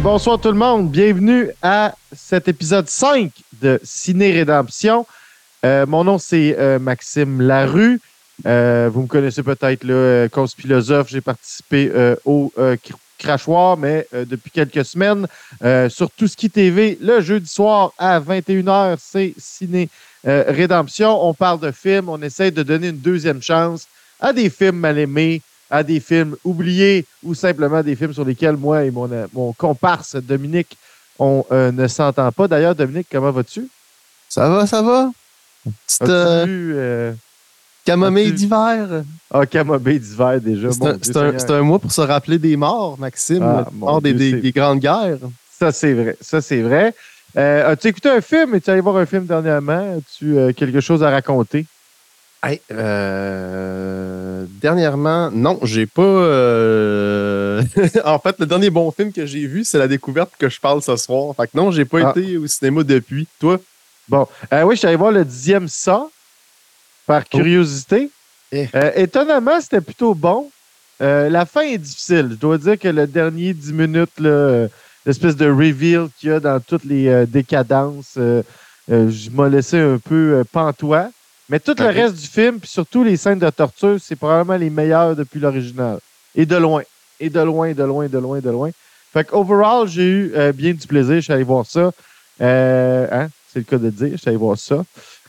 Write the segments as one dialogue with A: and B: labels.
A: Bonsoir tout le monde. Bienvenue à cet épisode 5 de Ciné Rédemption. Euh, mon nom, c'est euh, Maxime Larue. Euh, vous me connaissez peut-être, là, cause philosophe. J'ai participé au crachoir, mais depuis quelques semaines, sur Tout ce qui TV, le jeudi soir à 21h, c'est Ciné Rédemption. On parle de films, on essaie de donner une deuxième chance à des films mal aimés, à des films oubliés ou simplement des films sur lesquels moi et mon, mon comparse Dominique, on euh, ne s'entend pas. D'ailleurs, Dominique, comment vas-tu?
B: Ça va, ça va? Petite euh, euh, camomille d'hiver?
A: Ah, camomille d'hiver déjà.
B: C'est un, mois pour se rappeler des morts, Maxime, ah, des, grandes guerres.
A: Ça, c'est vrai. Ça, c'est vrai. As-tu écouté un film? Es-tu allé voir un film dernièrement? As-tu quelque chose à raconter?
B: Euh, dernièrement, non, j'ai pas. Euh, en fait, le dernier bon film que j'ai vu, c'est la découverte que je parle ce soir. Fait que non, j'ai pas ah. été au cinéma depuis. Toi?
A: Bon, euh, oui, je suis allé voir le dixième ça par oh. curiosité. Eh. étonnamment, c'était plutôt bon. la fin est difficile. Je dois dire que le dernier dix minutes, l'espèce de reveal qu'il y a dans toutes les décadences, je m'ai laissé un peu pantois. Mais tout le reste du film, puis surtout les scènes de torture, c'est probablement les meilleures depuis l'original. Et de loin. Et de loin, de loin, de loin, de loin. Fait qu'overall, j'ai eu euh, bien du plaisir. Je suis allé voir ça. Euh, hein? C'est le cas de dire. Je suis allé voir ça.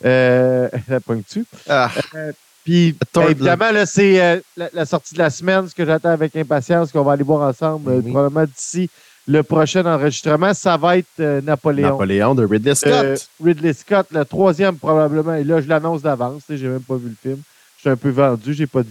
A: Euh, la ponctue. Ah. Euh, puis, évidemment, là, c'est la, sortie de la semaine, ce que j'attends avec impatience, qu'on va aller voir ensemble, probablement d'ici le prochain enregistrement, ça va être euh, Napoléon.
B: Napoléon de Ridley Scott. Euh,
A: Ridley Scott, le troisième probablement. Et là, je l'annonce d'avance. J'ai même pas vu le film. Je suis un peu vendu. J'ai pas de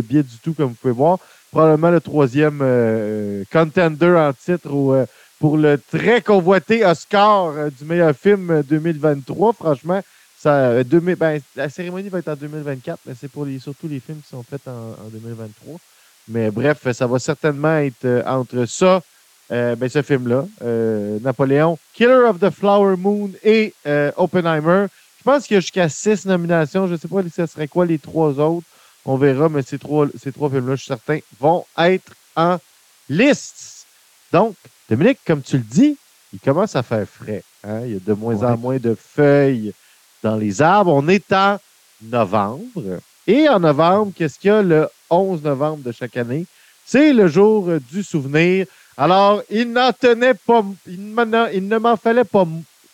A: billet, du tout, comme vous pouvez voir. Probablement le troisième euh, contender en titre pour le très convoité Oscar du meilleur film 2023. Franchement, ça, ben, la cérémonie va être en 2024, mais c'est pour les, surtout les films qui sont faits en, en 2023. Mais bref, ça va certainement être entre ça, euh, ben, ce film-là, euh, Napoléon, Killer of the Flower Moon et euh, Oppenheimer. Je pense qu'il y a jusqu'à six nominations. Je ne sais pas ce serait quoi les trois autres. On verra, mais ces trois, ces trois films-là, je suis certain, vont être en liste. Donc, Dominique, comme tu le dis, il commence à faire frais. Hein. Il y a de moins en moins de feuilles dans les arbres. On est en novembre. Et en novembre, qu'est-ce qu'il y a le 11 novembre de chaque année? C'est le jour du souvenir. Alors, il n'en tenait pas, il, ne m'en fallait pas,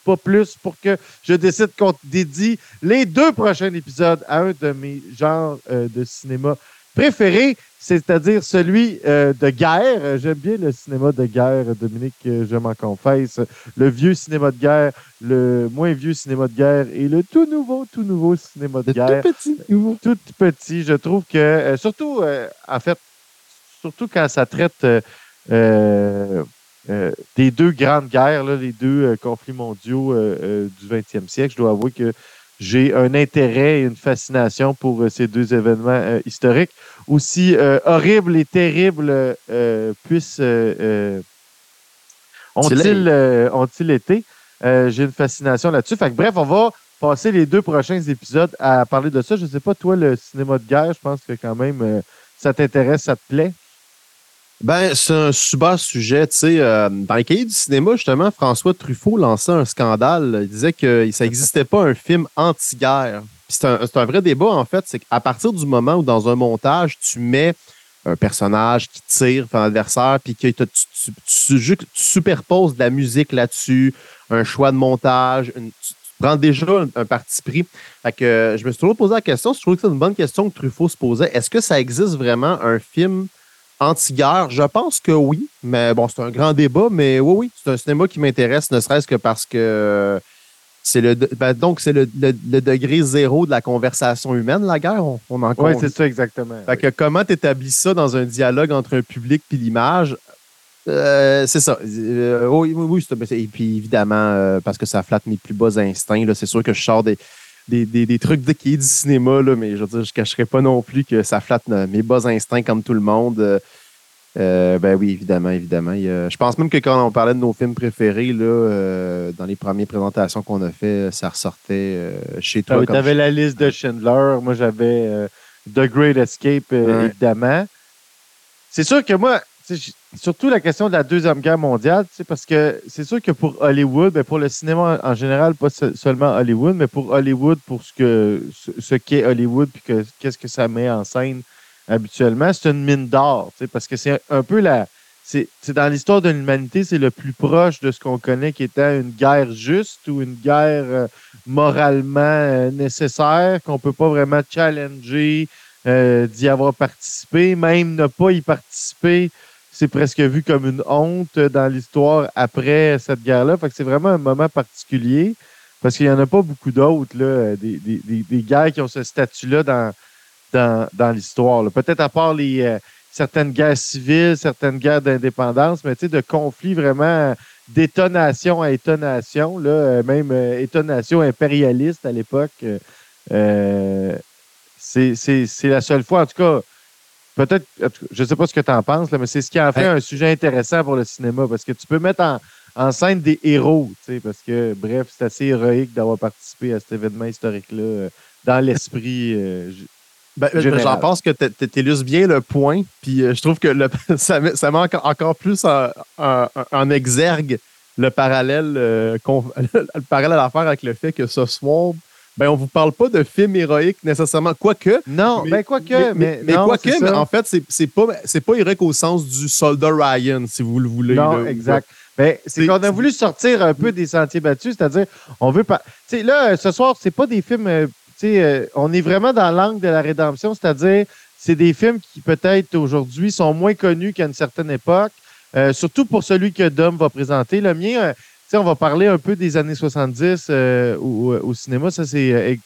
A: pas plus pour que je décide qu'on dédie les deux prochains épisodes à un de mes genres euh, de cinéma préférés, c'est-à-dire celui euh, de guerre. J'aime bien le cinéma de guerre, Dominique, euh, je m'en confesse. Le vieux cinéma de guerre, le moins vieux cinéma de guerre et le tout nouveau, tout nouveau cinéma de guerre.
B: Tout petit.
A: Tout petit. Je trouve que, surtout, en fait, surtout quand ça traite euh, euh, des deux grandes guerres, les deux euh, conflits mondiaux du 20e siècle. Je dois avouer que j'ai un intérêt et une fascination pour ces deux événements historiques. Aussi horribles et terribles puissent ont-ils été? j'ai une fascination là-dessus. Fait bref, on va passer les deux prochains épisodes à parler de ça. Je ne sais pas, toi, le cinéma de guerre, je pense que quand même, ça t'intéresse, ça te plaît?
B: Ben, c'est un super sujet. Tu sais, euh, dans les cahiers du cinéma, justement, François Truffaut lançait un scandale. Il disait que ça n'existait pas un film anti-guerre. C'est un, vrai débat, en fait. C'est qu'à partir du moment où, dans un montage, tu mets un personnage qui tire vers l'adversaire, puis que tu, superposes de la musique là-dessus, un choix de montage, tu, prends déjà un, parti pris. Fait que, je me suis toujours posé la question, je trouve que c'est une bonne question que Truffaut se posait. Est-ce que ça existe vraiment un film anti-guerre? Je pense que oui, mais bon, c'est un grand débat, mais oui, oui, c'est un cinéma qui m'intéresse, ne serait-ce que parce que c'est le ben, donc c'est le, degré zéro de la conversation humaine, la guerre. On, on en
A: Oui, c'est ça exactement.
B: Fait que comment tu établis ça dans un dialogue entre un public et l'image? Euh, c'est ça. Euh, oui, oui, et puis évidemment, euh, parce que ça flatte mes plus bas instincts, c'est sûr que je sors des, des, des, trucs de, qui est du cinéma, là, mais je veux dire, je ne cacherai pas non plus que ça flatte mes bas instincts comme tout le monde. Euh, euh, ben oui, évidemment, évidemment. je pense même que quand on parlait de nos films préférés, là, euh, dans les premières présentations qu'on a fait, ça ressortait chez toi.
A: Ah tu avais la liste de Schindler. Moi, j'avais The Great Escape, évidemment. C'est sûr que moi, surtout la question de la Deuxième Guerre mondiale, parce que c'est sûr que pour Hollywood, ben pour le cinéma en général, pas seulement Hollywood, mais pour Hollywood, pour ce ce, qu'est Hollywood, puis que, qu'est-ce que ça met en scène habituellement, c'est une mine d'or, parce que c'est un peu la. C'est, dans l'histoire de l'humanité, c'est le plus proche de ce qu'on connaît qui était une guerre juste ou une guerre euh, moralement euh, nécessaire, qu'on peut pas vraiment challenger euh, d'y avoir participé. Même ne pas y participer, c'est presque vu comme une honte dans l'histoire après cette guerre-là. Fait que c'est vraiment un moment particulier parce qu'il n'y en a pas beaucoup d'autres, là, des, des, des, guerres qui ont ce statut-là dans, dans, dans l'histoire. Peut-être à part les euh, certaines guerres civiles, certaines guerres d'indépendance, mais tu sais, de conflits vraiment d'étonnation à étonnation, là, euh, même euh, étonnation impérialiste à l'époque. c'est la seule fois, en tout cas, peut-être, je ne sais pas ce que tu en penses, mais c'est ce qui en fait un sujet intéressant pour le cinéma, parce que tu peux mettre en, scène des héros, parce que, bref, c'est assez héroïque d'avoir participé à cet événement historique-là euh, dans l'esprit. Euh,
B: ben, J'en pense que tu illustres bien le point, puis euh, je trouve que le, ça, met, ça encore, plus en, exergue le parallèle, le parallèle à faire avec le fait que ce soir, ben on vous parle pas de films héroïques nécessairement, quoique.
A: Non, mais, ben quoique, mais,
B: mais, quoique, mais en fait, c'est pas c'est pas héroïque au sens du soldat Ryan, si vous le voulez.
A: Non, exact. Ben, c'est qu'on a voulu sortir un peu des sentiers battus, c'est-à-dire, on veut pas. Tu sais, là, ce soir, c'est pas des films. Euh, tu sais, euh, on est vraiment dans l'angle de la rédemption, c'est-à-dire, c'est des films qui peut-être aujourd'hui sont moins connus qu'à une certaine époque. Euh, surtout pour celui que Dom va présenter. Le mien, on va parler un peu des années 70 euh, au, cinéma. Ça, c'est, euh,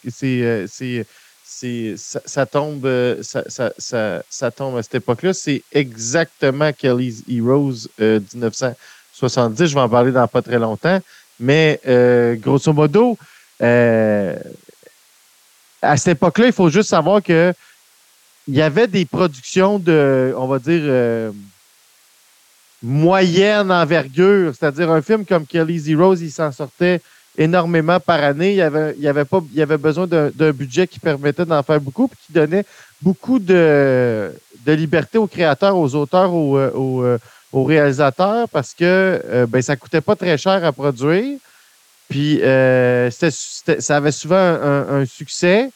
A: euh, ça, tombe, ça, tombe à cette époque-là. C'est exactement Kelly's Heroes 1970. Je vais en parler dans pas très longtemps. Mais grosso modo, à cette époque-là, il faut juste savoir que il y avait des productions de, on va dire, moyenne envergure, c'est-à-dire un film comme Kelly's Heroes, il s'en sortait énormément par année. Il y avait, besoin d'un budget qui permettait d'en faire beaucoup, puis qui donnait beaucoup de, liberté aux créateurs, aux auteurs, aux, euh, euh, réalisateurs, parce que euh, ben, ça coûtait pas très cher à produire. Puis ça avait souvent un, succès.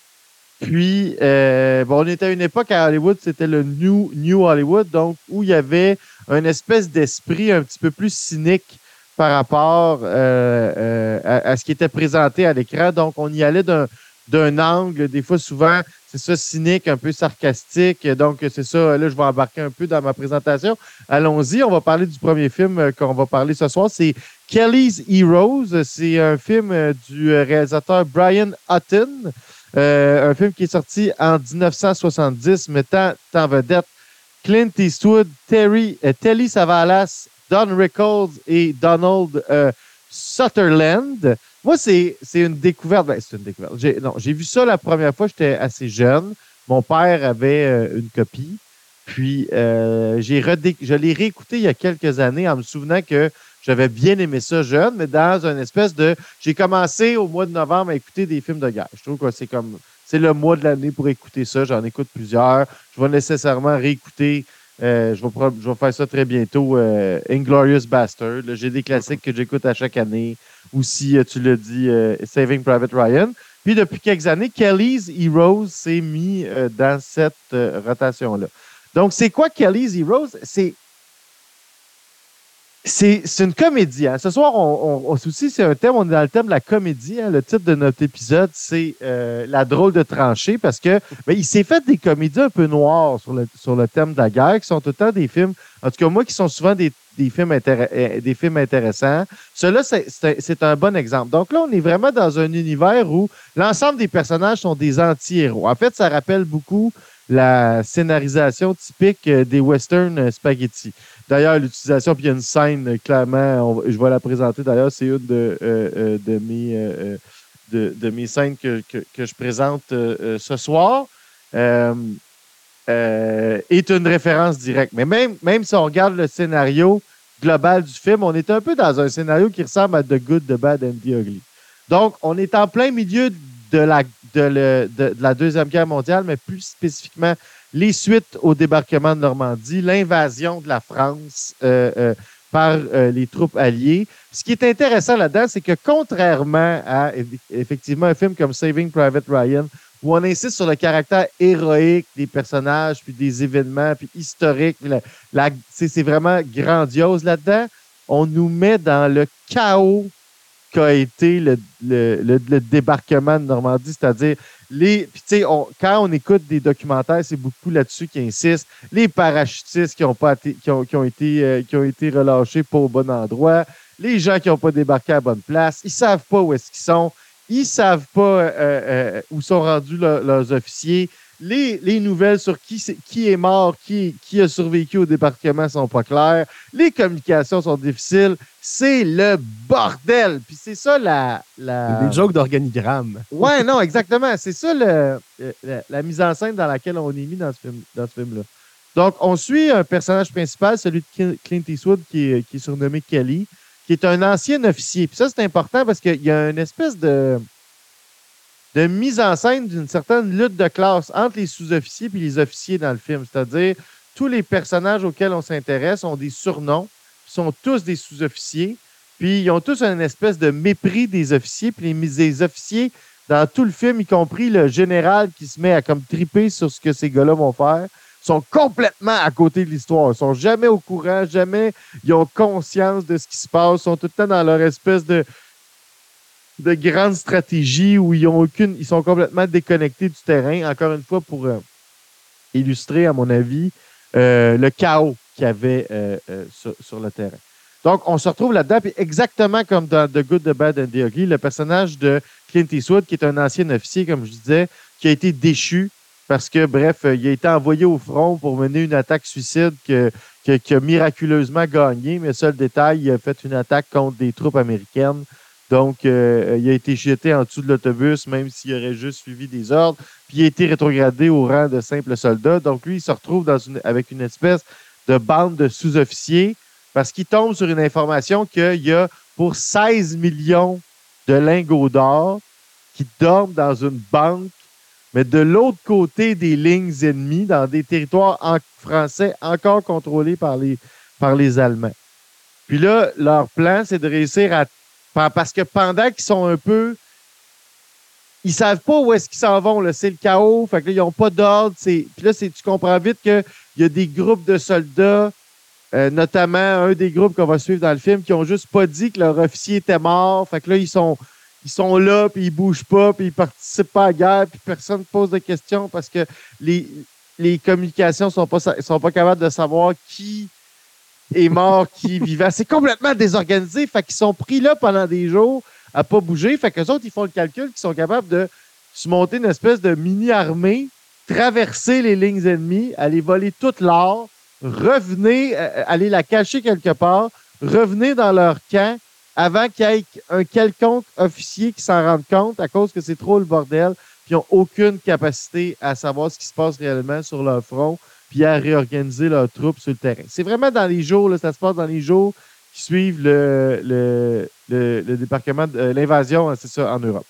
A: Puis, on était à une époque à Hollywood, c'était le New, New Hollywood, donc où il y avait un espèce d'esprit un petit peu plus cynique par rapport euh, euh, à, ce qui était présenté à l'écran. Donc, on y allait d'un angle, des fois souvent, c'est ça, cynique, un peu sarcastique. Donc, c'est ça, là, je vais embarquer un peu dans ma présentation. Allons-y, on va parler du premier film euh, qu'on va parler ce soir. C'est Kelly's Heroes. C'est un film du réalisateur Brian Hutton. un film qui est sorti en 1970, mettant en vedette Clint Eastwood, Terry, euh, Telly Savalas, Don Rickles et Donald euh, Sutherland. Moi, c'est une découverte. Ben, c'est une découverte. J'ai vu ça la première fois, j'étais assez jeune. Mon père avait euh, une copie. Puis, je l'ai réécouté il y a quelques années en me souvenant que j'avais bien aimé ça jeune, mais dans une espèce de. J'ai commencé au mois de novembre à écouter des films de guerre. Je trouve que c'est comme c'est le mois de l'année pour écouter ça. J'en écoute plusieurs. Je vais nécessairement réécouter. Euh, je, vais, faire ça très bientôt. Euh, Inglorious Bastard. J'ai des classiques que j'écoute à chaque année. Aussi, euh, tu l'as dit, Saving Private Ryan. Puis depuis quelques années, Kelly's Heroes s'est mis dans cette rotation-là. Donc, c'est quoi Kelly's Heroes? C'est c'est une comédie. Hein. Ce soir, on, on, c'est un thème, on est dans le thème de la comédie. Hein. Le titre de notre épisode, c'est euh, La drôle de tranchée parce que ben, il s'est fait des comédies un peu noires sur le, sur le thème de la guerre, qui sont tout le temps des films, en tout cas moi, qui sont souvent des, des films, euh, des films intéressants. Cela, c'est un bon exemple. Donc là, on est vraiment dans un univers où l'ensemble des personnages sont des anti-héros. En fait, ça rappelle beaucoup la scénarisation typique euh, des western spaghetti. D'ailleurs, l'utilisation, puis il y a une scène, euh, clairement, je vais la présenter d'ailleurs, c'est une de, euh, euh, mes, de, mes scènes que, je présente ce soir. est une référence directe. Mais même, même si on regarde le scénario global du film, on est un peu dans un scénario qui ressemble à The Good, The Bad and The Ugly. Donc, on est en plein milieu de la, de, la Deuxième Guerre mondiale, mais plus spécifiquement les suites au débarquement de Normandie, l'invasion de la France euh, euh, par euh, les troupes alliées. Ce qui est intéressant là-dedans, c'est que contrairement à effectivement un film comme Saving Private Ryan, où on insiste sur le caractère héroïque des personnages, puis des événements, puis historiques, la, c'est vraiment grandiose là-dedans, on nous met dans le chaos qu'a été le, le, débarquement de Normandie, c'est-à-dire les. Puis, tu sais, quand on écoute des documentaires, c'est beaucoup là-dessus qui insistent. Les parachutistes qui ont, pas qui ont, qui ont été, euh, qui ont été relâchés pas au bon endroit, les gens qui n'ont pas débarqué à la bonne place, ils savent pas où est-ce qu'ils sont, ils savent pas euh, euh, où sont rendus leurs officiers les, nouvelles sur qui, est, qui est mort, qui, qui a survécu au débarquement sont pas claires. Les communications sont difficiles. C'est le bordel. Puis c'est ça la. la...
B: Des jokes d'organigramme.
A: Ouais, non, exactement. C'est ça le, la, mise en scène dans laquelle on est mis dans ce film, dans ce film-là. Donc, on suit un personnage principal, celui de Clint Eastwood, qui est, qui est surnommé Kelly, qui est un ancien officier. Puis ça, c'est important parce qu'il y a une espèce de de mise en scène d'une certaine lutte de classe entre les sous-officiers et les officiers dans le film. C'est-à-dire, tous les personnages auxquels on s'intéresse ont des surnoms, sont tous des sous-officiers, puis ils ont tous une espèce de mépris des officiers, puis les, officiers, dans tout le film, y compris le général qui se met à comme triper sur ce que ces gars-là vont faire, sont complètement à côté de l'histoire. Ils sont jamais au courant, jamais ils ont conscience de ce qui se passe, sont tout le temps dans leur espèce de, de grandes stratégies où ils ont aucune, ils sont complètement déconnectés du terrain. Encore une fois, pour euh, illustrer, à mon avis, euh, le chaos qu'il y avait euh, sur, le terrain. Donc, on se retrouve là-dedans, puis exactement comme dans The Good, The Bad and The Ugly, le personnage de Clint Eastwood, qui est un ancien officier, comme je disais, qui a été déchu parce que, bref, il a été envoyé au front pour mener une attaque suicide qui a miraculeusement gagné, mais seul détail, il a fait une attaque contre des troupes américaines donc, euh, il a été jeté en dessous de l'autobus, même s'il aurait juste suivi des ordres. Puis il a été rétrogradé au rang de simple soldat. Donc, lui, il se retrouve avec une espèce de bande de sous-officiers parce qu'il tombe sur une information qu'il y a pour 16 millions de lingots d'or qui dorment dans une banque, mais de l'autre côté des lignes ennemies, dans des territoires français encore contrôlés par les, par les Allemands. Puis là, leur plan, c'est de réussir à parce que pendant qu'ils sont un peu. Ils savent pas où est-ce qu'ils s'en vont. C'est le chaos. Fait que là, ils n'ont pas d'ordre. Puis là, tu comprends vite qu'il y a des groupes de soldats, euh, notamment un des groupes qu'on va suivre dans le film, qui ont juste pas dit que leur officier était mort. Fait que là, ils sont, ils sont là, puis ils bougent pas, puis ils participent pas à la guerre, puis personne ne pose de questions parce que les, les communications sont pas, sont pas capables de savoir qui est mort, qui vivait. C'est complètement désorganisé. Fait qu'ils sont pris là pendant des jours à pas bouger. Fait qu'eux autres, ils font le calcul qu'ils sont capables de se monter une espèce de mini-armée, traverser les lignes ennemies, aller voler toute l'or, revenir, euh, aller la cacher quelque part, revenir dans leur camp avant qu'il y ait un quelconque officier qui s'en rende compte à cause que c'est trop le bordel, puis ils n'ont aucune capacité à savoir ce qui se passe réellement sur leur front puis à réorganiser leurs troupes sur le terrain. C'est vraiment dans les jours, ça se passe dans les jours qui suivent le, le, le, débarquement, euh, l'invasion, hein, c'est ça, en Europe.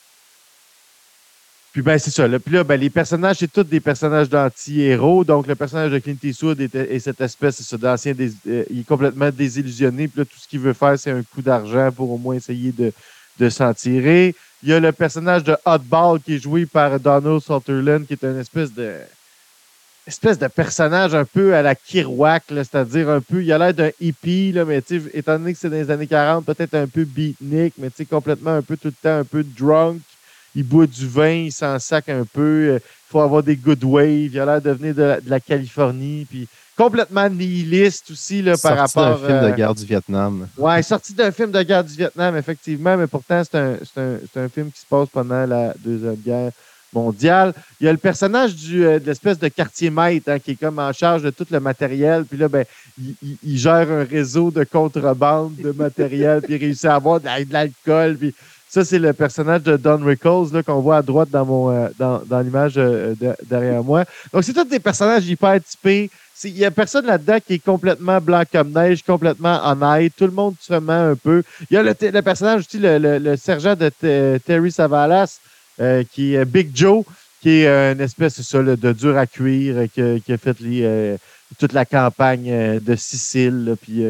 A: Puis ben c'est ça. Puis là, ben, les personnages, c'est tous des personnages d'anti-héros. Donc le personnage de Clint Eastwood est, cette espèce d'ancien, euh, il est complètement désillusionné. Puis là, tout ce qu'il veut faire, c'est un coup d'argent pour au moins essayer de, de s'en tirer. Il y a le personnage de Hotball qui est joué par Donald Sutherland, qui est une espèce de espèce de personnage un peu à la Kirouac, c'est-à-dire un peu, il a l'air d'un hippie, là, mais étant donné que c'est dans les années 40, peut-être un peu beatnik, mais complètement un peu tout le temps un peu drunk. Il boit du vin, il s'en sac un peu. Il faut avoir des good waves. Il a l'air de venir de la, Californie. Puis complètement nihiliste aussi là, par rapport.
B: Sorti d'un film de euh, guerre du Vietnam.
A: Ouais, sorti d'un film de guerre du Vietnam, effectivement, mais pourtant, c'est un, un, un, film qui se passe pendant la Deuxième Guerre mondiale. Il y a le personnage euh, de l'espèce de quartier maître hein, qui est comme en charge de tout le matériel. Puis là, ben, il, gère un réseau de contrebande de matériel, puis il réussit à avoir de, l'alcool. Puis ça, c'est le personnage de Don Rickles qu'on voit à droite dans, mon, euh, dans, dans l'image euh, derrière moi. Donc, c'est tous des personnages hyper typés. Il n'y a personne là-dedans qui est complètement blanc comme neige, complètement honnête. Tout le monde se ment un peu. Il y a le, personnage aussi, le, le, sergent de Terry Savalas, euh, qui est Big Joe, qui est une espèce, ça, de dur à cuire, qui, a fait toute la campagne de Sicile. puis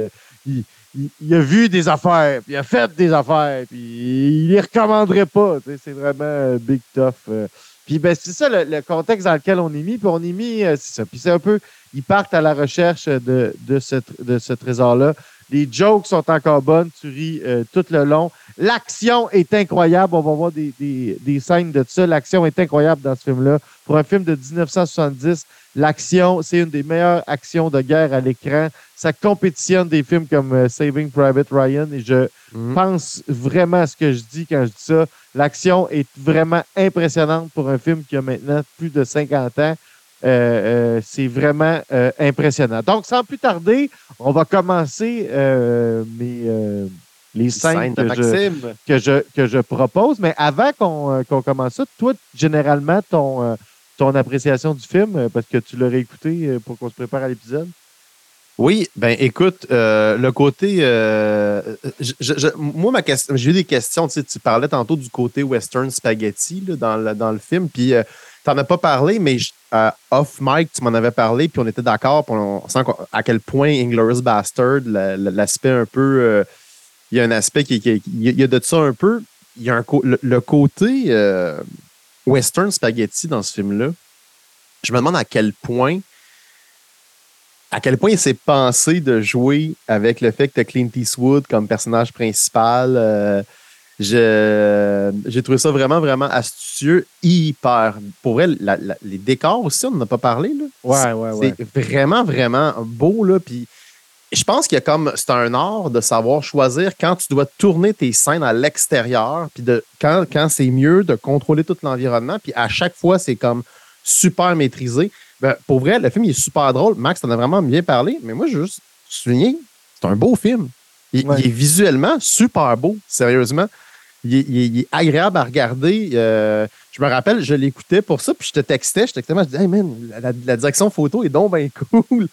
A: il, a vu des affaires, puis il a fait des affaires, puis il les recommanderait pas. C'est vraiment big tough. Puis ben, c'est ça le, contexte dans lequel on est mis. Puis on est mis, c'est ça. Puis c'est un peu, ils partent à la recherche de ce trésor-là. Les jokes sont encore bonnes, tu ris euh, tout le long. L'action est incroyable. On va voir des, des, des scènes de ça. L'action est incroyable dans ce film-là. Pour un film de 1970, l'action, c'est une des meilleures actions de guerre à l'écran. Ça compétitionne des films comme euh, Saving Private Ryan et je mhm. pense vraiment à ce que je dis quand je dis ça. L'action est vraiment impressionnante pour un film qui a maintenant plus de 50 ans. Euh, euh, c'est vraiment euh, impressionnant. Donc, sans plus tarder, on va commencer mes, les scènes que je, que, je, que, je, propose. Mais avant qu'on commence ça, toi, généralement, ton, ton appréciation du film, parce que tu l'aurais écouté pour qu'on se prépare à l'épisode?
B: Oui, ben écoute, le côté. moi, ma question, j'ai eu des questions. Tu, sais, tu parlais tantôt du côté western spaghetti dans, le, dans le film. Puis tu n'en as pas parlé, mais euh, off mic, tu m'en avais parlé, puis on était d'accord, on sent à quel point Inglourious Bastard, l'aspect un peu. Euh, il y a un aspect qui, Il y a de ça un peu. Il y a un, le, côté euh, western spaghetti dans ce film-là. Je me demande à quel point. À quel point il s'est pensé de jouer avec le fait que Clint Eastwood comme personnage principal. J'ai trouvé ça vraiment, vraiment astucieux, hyper. Pour elle, les décors aussi, on n'en a pas parlé. Là.
A: Ouais, ouais, ouais.
B: C'est vraiment, vraiment beau. Là, puis je pense qu'il y a comme. C'est un art de savoir choisir quand tu dois tourner tes scènes à l'extérieur, puis de quand, quand c'est mieux de contrôler tout l'environnement. Puis à chaque fois, c'est comme super maîtrisé. Ben, pour vrai, le film il est super drôle. Max, t'en as vraiment bien parlé, mais moi, je veux juste souligner, c'est un beau film. Il, est visuellement super beau, sérieusement. Il, est agréable à regarder. Euh, je me rappelle, je l'écoutais pour ça, puis je te textais, je te textais, je disais, hey man, la, direction photo est donc bien cool.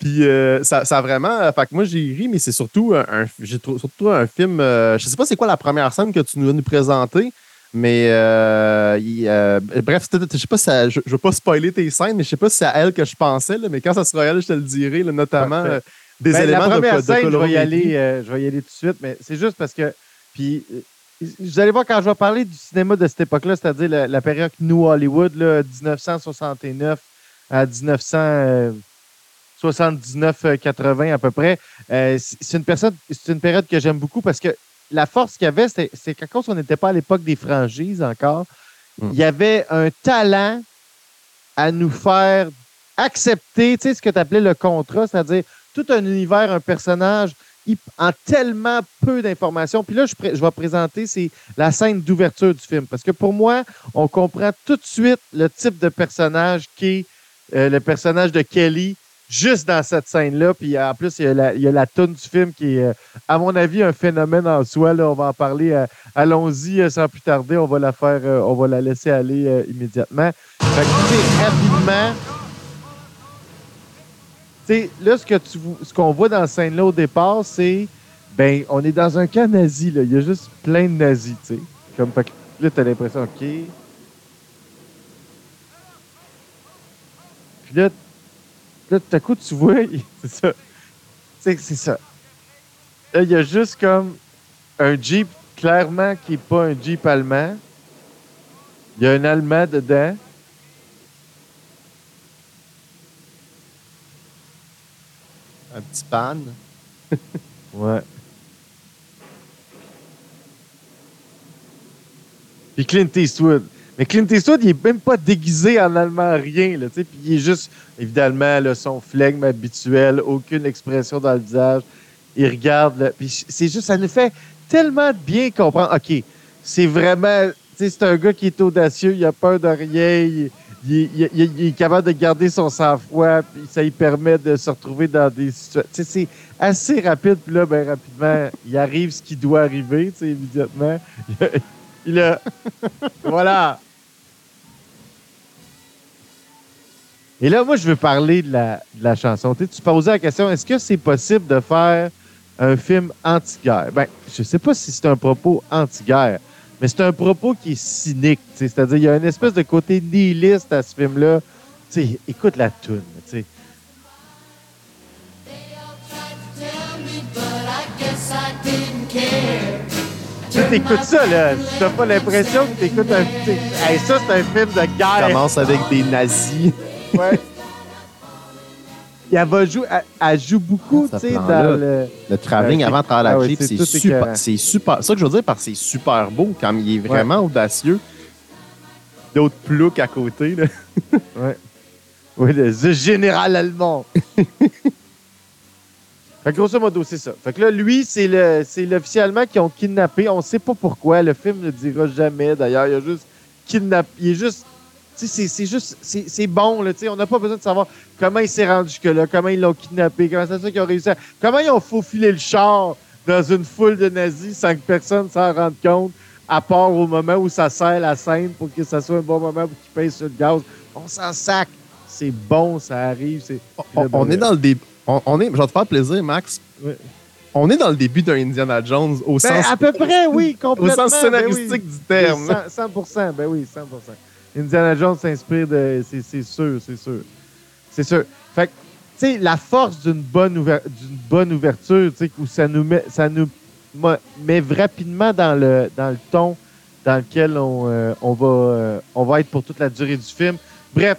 B: Puis euh, ça, ça, a vraiment. Fait que moi, j'ai ri, mais c'est surtout un, j'ai surtout un film. Euh, je sais pas c'est quoi la première scène que tu nous as nous présenter. Mais bref, je sais pas si je, veux pas spoiler tes scènes, mais je sais pas si c'est à elle que je pensais, mais quand ça sera elle, je te le dirai, notamment des ben, éléments
A: la première
B: de,
A: scène, je vais y aller, je vais y aller tout de suite, mais c'est juste parce que puis vous allez voir quand je vais parler du cinéma de cette époque-là, c'est-à-dire la, période New Hollywood, 1969 à 1979-80 à peu près. Euh, c'est une, une période que j'aime beaucoup parce que la force qu'il y avait, c'est qu'à cause on n'était pas à l'époque des franchises encore, hmm. il y avait un talent à nous faire accepter, tu sais, ce que tu appelais le contrat, c'est-à-dire tout un univers, un personnage en tellement peu d'informations. Puis là, je, vais présenter c'est la scène d'ouverture du film. Parce que pour moi, on comprend tout de suite le type de personnage qui est euh, le personnage de Kelly juste dans cette scène-là. Puis en plus, il y a la, il la du film qui est, euh, à mon avis, un phénomène en soi. Là, on va en parler. Euh, allons-y sans plus tarder. On va la faire, on va la laisser aller immédiatement. Fait que, rapidement, là, ce que tu ce qu'on voit dans la scène-là au départ, c'est ben, on est dans un camp nazi, là. Il y a juste plein de nazis, tu sais. Comme là, t'as l'impression, OK. Puis là, là, tout à coup, tu vois, c'est ça. C'est ça. Là, il y a juste comme un Jeep, clairement, qui n'est pas un Jeep allemand. Il y a un Allemand dedans.
B: Un petit pan.
A: ouais. Puis Clint Eastwood. Mais Clint Eastwood, il est même pas déguisé en allemand rien. Là, puis il est juste, évidemment, son flegme habituel, aucune expression dans le visage. Il regarde. puis c'est juste, ça nous fait tellement bien comprendre. OK, c'est vraiment. C'est un gars qui est audacieux, il a peur de rien il, est capable de garder son sang-froid, puis ça lui permet de se retrouver dans des situations. C'est assez rapide, puis là, ben, rapidement, il arrive ce qui doit arriver, immédiatement. Il a. voilà! Et là, moi, je veux parler de la, de la chanson. Tu, tu posais la question est-ce que c'est possible de faire un film anti-guerre? Ben, je sais pas si c'est un propos anti-guerre, Mais c'est un propos qui est cynique. C'est-à-dire, il y a une espèce de côté nihiliste à ce film-là. écoute la toune. sais. Tu écoutes ça, là. Tu n'as pas l'impression que tu écoutes un. Hey, ça, c'est un film de guerre.
B: Ça commence avec des nazis. ouais.
A: elle, va jouer, elle, joue beaucoup, tu sais, dans le...
B: Le travelling avant de travailler ah, c'est super, c'est super... ça que je veux dire que c'est super beau, quand il est vraiment audacieux. D'autres ploucs à côté, là.
A: ouais. Oui, le général allemand. fait que grosso modo, c'est ça. Fait que là, lui, c'est le, c'est l'officiellement qui ont kidnappé. On sait pas pourquoi. Le film ne dira jamais, d'ailleurs. Il a juste kidnappé. Il est juste c'est juste, c'est bon, là, on n'a pas besoin de savoir comment il s'est rendu jusque-là, comment ils l'ont kidnappé, comment c'est ça qu'ils ont réussi à... Comment ils ont faufilé le char dans une foule de nazis sans que personne s'en rende compte, à part au moment où ça sert la scène pour que ça soit un bon moment pour qu'ils payent sur le gaz. On s'en sac. C'est bon, ça arrive.
B: On, est dans le début. On, est, je vais te faire plaisir, Max. On est dans le début d'un Indiana Jones au ben, sens.
A: À peu près, oui, complètement.
B: Au sens ben scénaristique du terme.
A: 100, 100 ben oui, 100 Indiana Jones s'inspire de. C'est sûr, c'est sûr. C'est sûr. Fait que, tu sais, la force d'une bonne, bonne ouverture, tu sais, où ça nous met, ça nous met rapidement dans le, dans le ton dans lequel on, euh, va, euh, on va être pour toute la durée du film. Bref,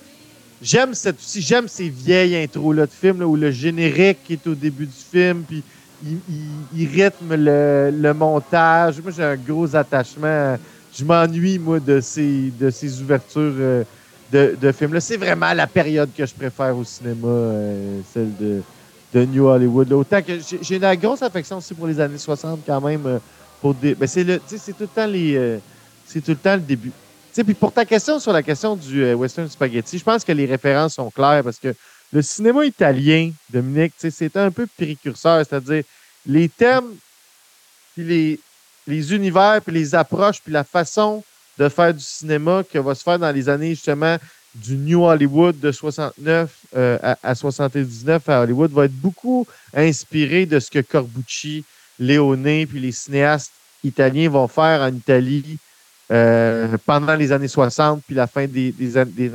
A: j'aime cette j'aime ces vieilles intros-là de film où le générique est au début du film, puis il, rythme le, le, montage. Moi, j'ai un gros attachement je m'ennuie, moi, de ces, de ces ouvertures euh, de, films-là. C'est vraiment la période que je préfère au cinéma, euh, celle de, New Hollywood. Autant que j'ai une grosse affection aussi pour les années 60 quand même. Euh, ben c'est le, c'est tout le temps les, c'est tout le temps le début. Puis pour ta question sur la question du western spaghetti, je pense que les références sont claires parce que le cinéma italien, Dominique, c'est un peu précurseur, c'est-à-dire les thèmes puis les, les univers, puis les approches, puis la façon de faire du cinéma qui va se faire dans les années justement du New Hollywood de 69 euh, à, 79 à Hollywood va être beaucoup inspiré de ce que Corbucci, Léoné, puis les cinéastes italiens vont faire en Italie euh, pendant les années 60 puis la fin des, des, des,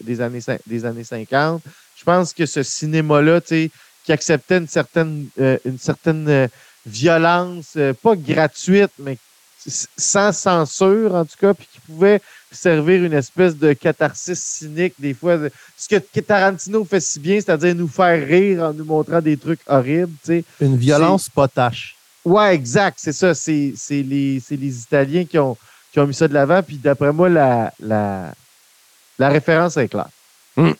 A: des, années, des années 50. Je pense que ce cinéma-là, qui acceptait une euh, une certaine violence, euh, pas gratuite, mais sans censure, en tout cas, puis qui pouvait servir une espèce de catharsis cynique, des fois. Ce que Tarantino fait si bien, c'est-à-dire nous faire rire en nous montrant des trucs horribles. sais.
B: Une violence potache.
A: Ouais, exact, c'est ça. C'est les, les Italiens qui ont, qui ont mis ça de l'avant, puis d'après moi, la, la, la référence est claire. Hum.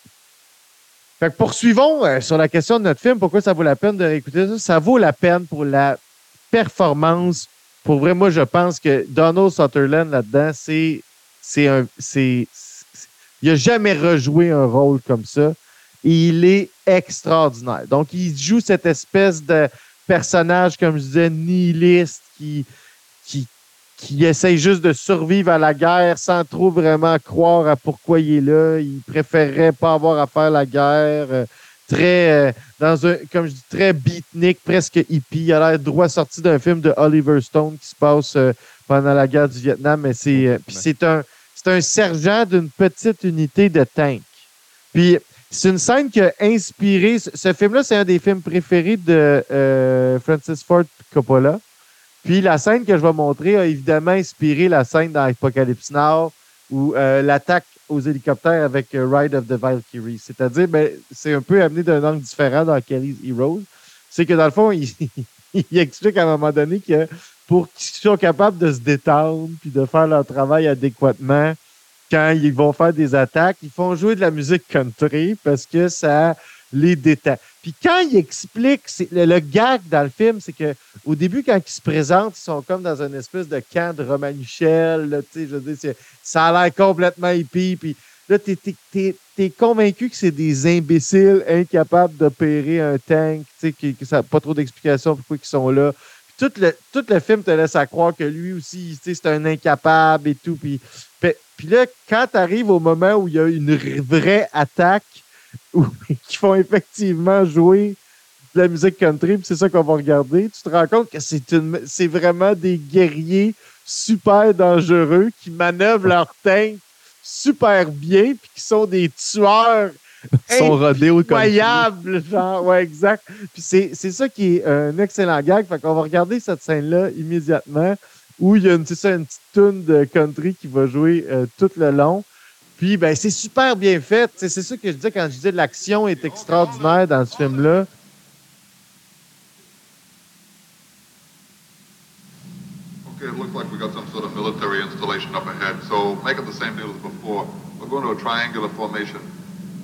A: Fait que poursuivons euh, sur la question de notre film. Pourquoi ça vaut la peine de réécouter ça? Ça vaut la peine pour la performance. Pour vrai, moi, je pense que Donald Sutherland là-dedans, c'est. C'est un. C'est. Il n'a jamais rejoué un rôle comme ça. Et il est extraordinaire. Donc, il joue cette espèce de personnage, comme je disais, nihiliste, qui, qui essaye juste de survivre à la guerre sans trop vraiment croire à pourquoi il est là. Il préférerait pas avoir à faire la guerre. Euh, très, euh, dans un, comme je dis, très beatnik, presque hippie. Il a l'air droit sorti d'un film de Oliver Stone qui se passe euh, pendant la guerre du Vietnam. Mais c'est, puis c'est un, c'est un sergent d'une petite unité de tank. Puis c'est une scène qui a inspiré. Ce film-là, c'est un des films préférés de Francis Ford Coppola. Puis la scène que je vais montrer a évidemment inspiré la scène dans Apocalypse Now où euh, l'attaque aux hélicoptères avec euh, Ride of the Valkyrie. C'est-à-dire, ben, c'est un peu amené d'un angle différent dans Kelly's Heroes. C'est que dans le fond, il, il, explique à un moment donné que pour qu'ils soient capables de se détendre puis de faire leur travail adéquatement, quand ils vont faire des attaques, ils font jouer de la musique country parce que ça les détend. Puis quand il explique, le, gag dans le film, c'est que au début, quand ils se présentent, ils sont comme dans une espèce de camp de Roman Michel. je veux dire, ça a l'air complètement hippie. Puis là, tu convaincu que c'est des imbéciles incapables d'opérer un tank, qui, que ça pas trop d'explications pourquoi ils sont là. le, tout le film te laisse à croire que lui aussi, c'est un incapable et tout. Puis, puis là, quand tu arrives au moment où il y a une vraie attaque, qui font effectivement jouer de la musique country, puis c'est ça qu'on va regarder, tu te rends compte que c'est une c'est vraiment des guerriers super dangereux qui manœuvrent leur tank super bien puis qui sont des tueurs
B: Son rodéo comme
A: incroyables. Genre, ouais, exact. Puis c'est c'est ça qui est un excellent gag. Fait qu'on va regarder cette scène-là immédiatement où il y a une, c'est ça, une petite tune de country qui va jouer euh, tout le long. Puis, ben, c'est super bien fait. C'est ça que je disais quand je disais l'action est extraordinaire dans ce film-là.
C: Okay, it looks like we got some sort of military installation up ahead, so make it the same deal as before. We're going to a triangular formation.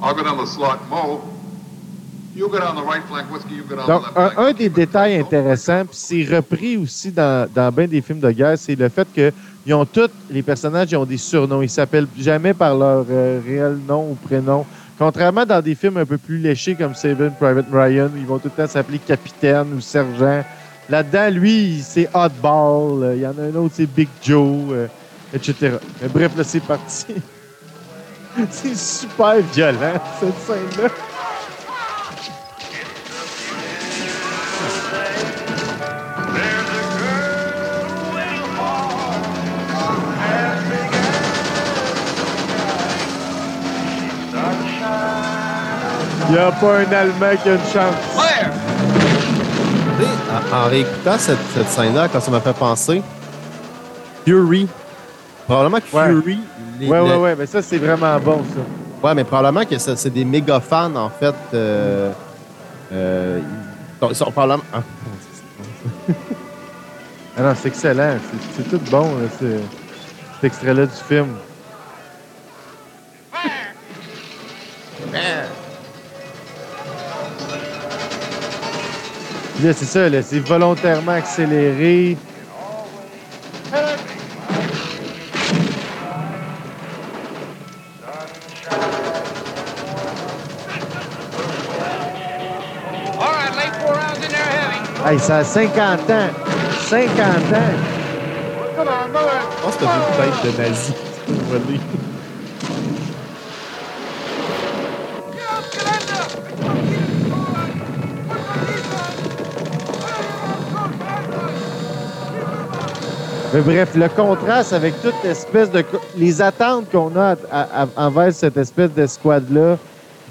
C: I'll go down the slot Mo. You go down the right flank, Whiskey, you go down
A: Donc,
C: the left
A: un, des détails intéressants, puis c'est repris aussi dans, dans bien des films de guerre, c'est le fait que ils ont tous, les personnages, ils ont des surnoms. Ils s'appellent jamais par leur euh, réel nom ou prénom. Contrairement dans des films un peu plus léchés comme Saving Private Ryan, ils vont tout le temps s'appeler capitaine ou sergent. Là-dedans, lui, c'est Oddball. Euh, Il y en a un autre, c'est Big Joe, euh, etc. Bref, là, c'est parti. c'est super violent, cette scène-là. Il n'y a pas un Allemand qui a une chance.
B: Sais, en, en réécoutant cette, cette scène-là, quand ça m'a fait penser, Fury. Probablement que
A: Ouais.
B: Fury. les-
A: Ouais, ouais,
B: le-
A: ouais, mais ça, c'est vraiment bon, ça.
B: Ouais, mais probablement que c'est des méga fans, en fait. Euh, euh, ils sont- probablement. Ah,
A: Ah non, c'est excellent. C'est- tout bon, là, ce- cet extrait-là du film. Là, c'est ça, là, c'est volontairement accéléré. Hey, ça a 50 ans. 50 ans.
D: Come on, mother.
B: Je pense que t'as vu une tête de nazi.
A: Bref, le contraste avec toute espèce de. Les attentes qu'on a envers cette espèce d'escouade-là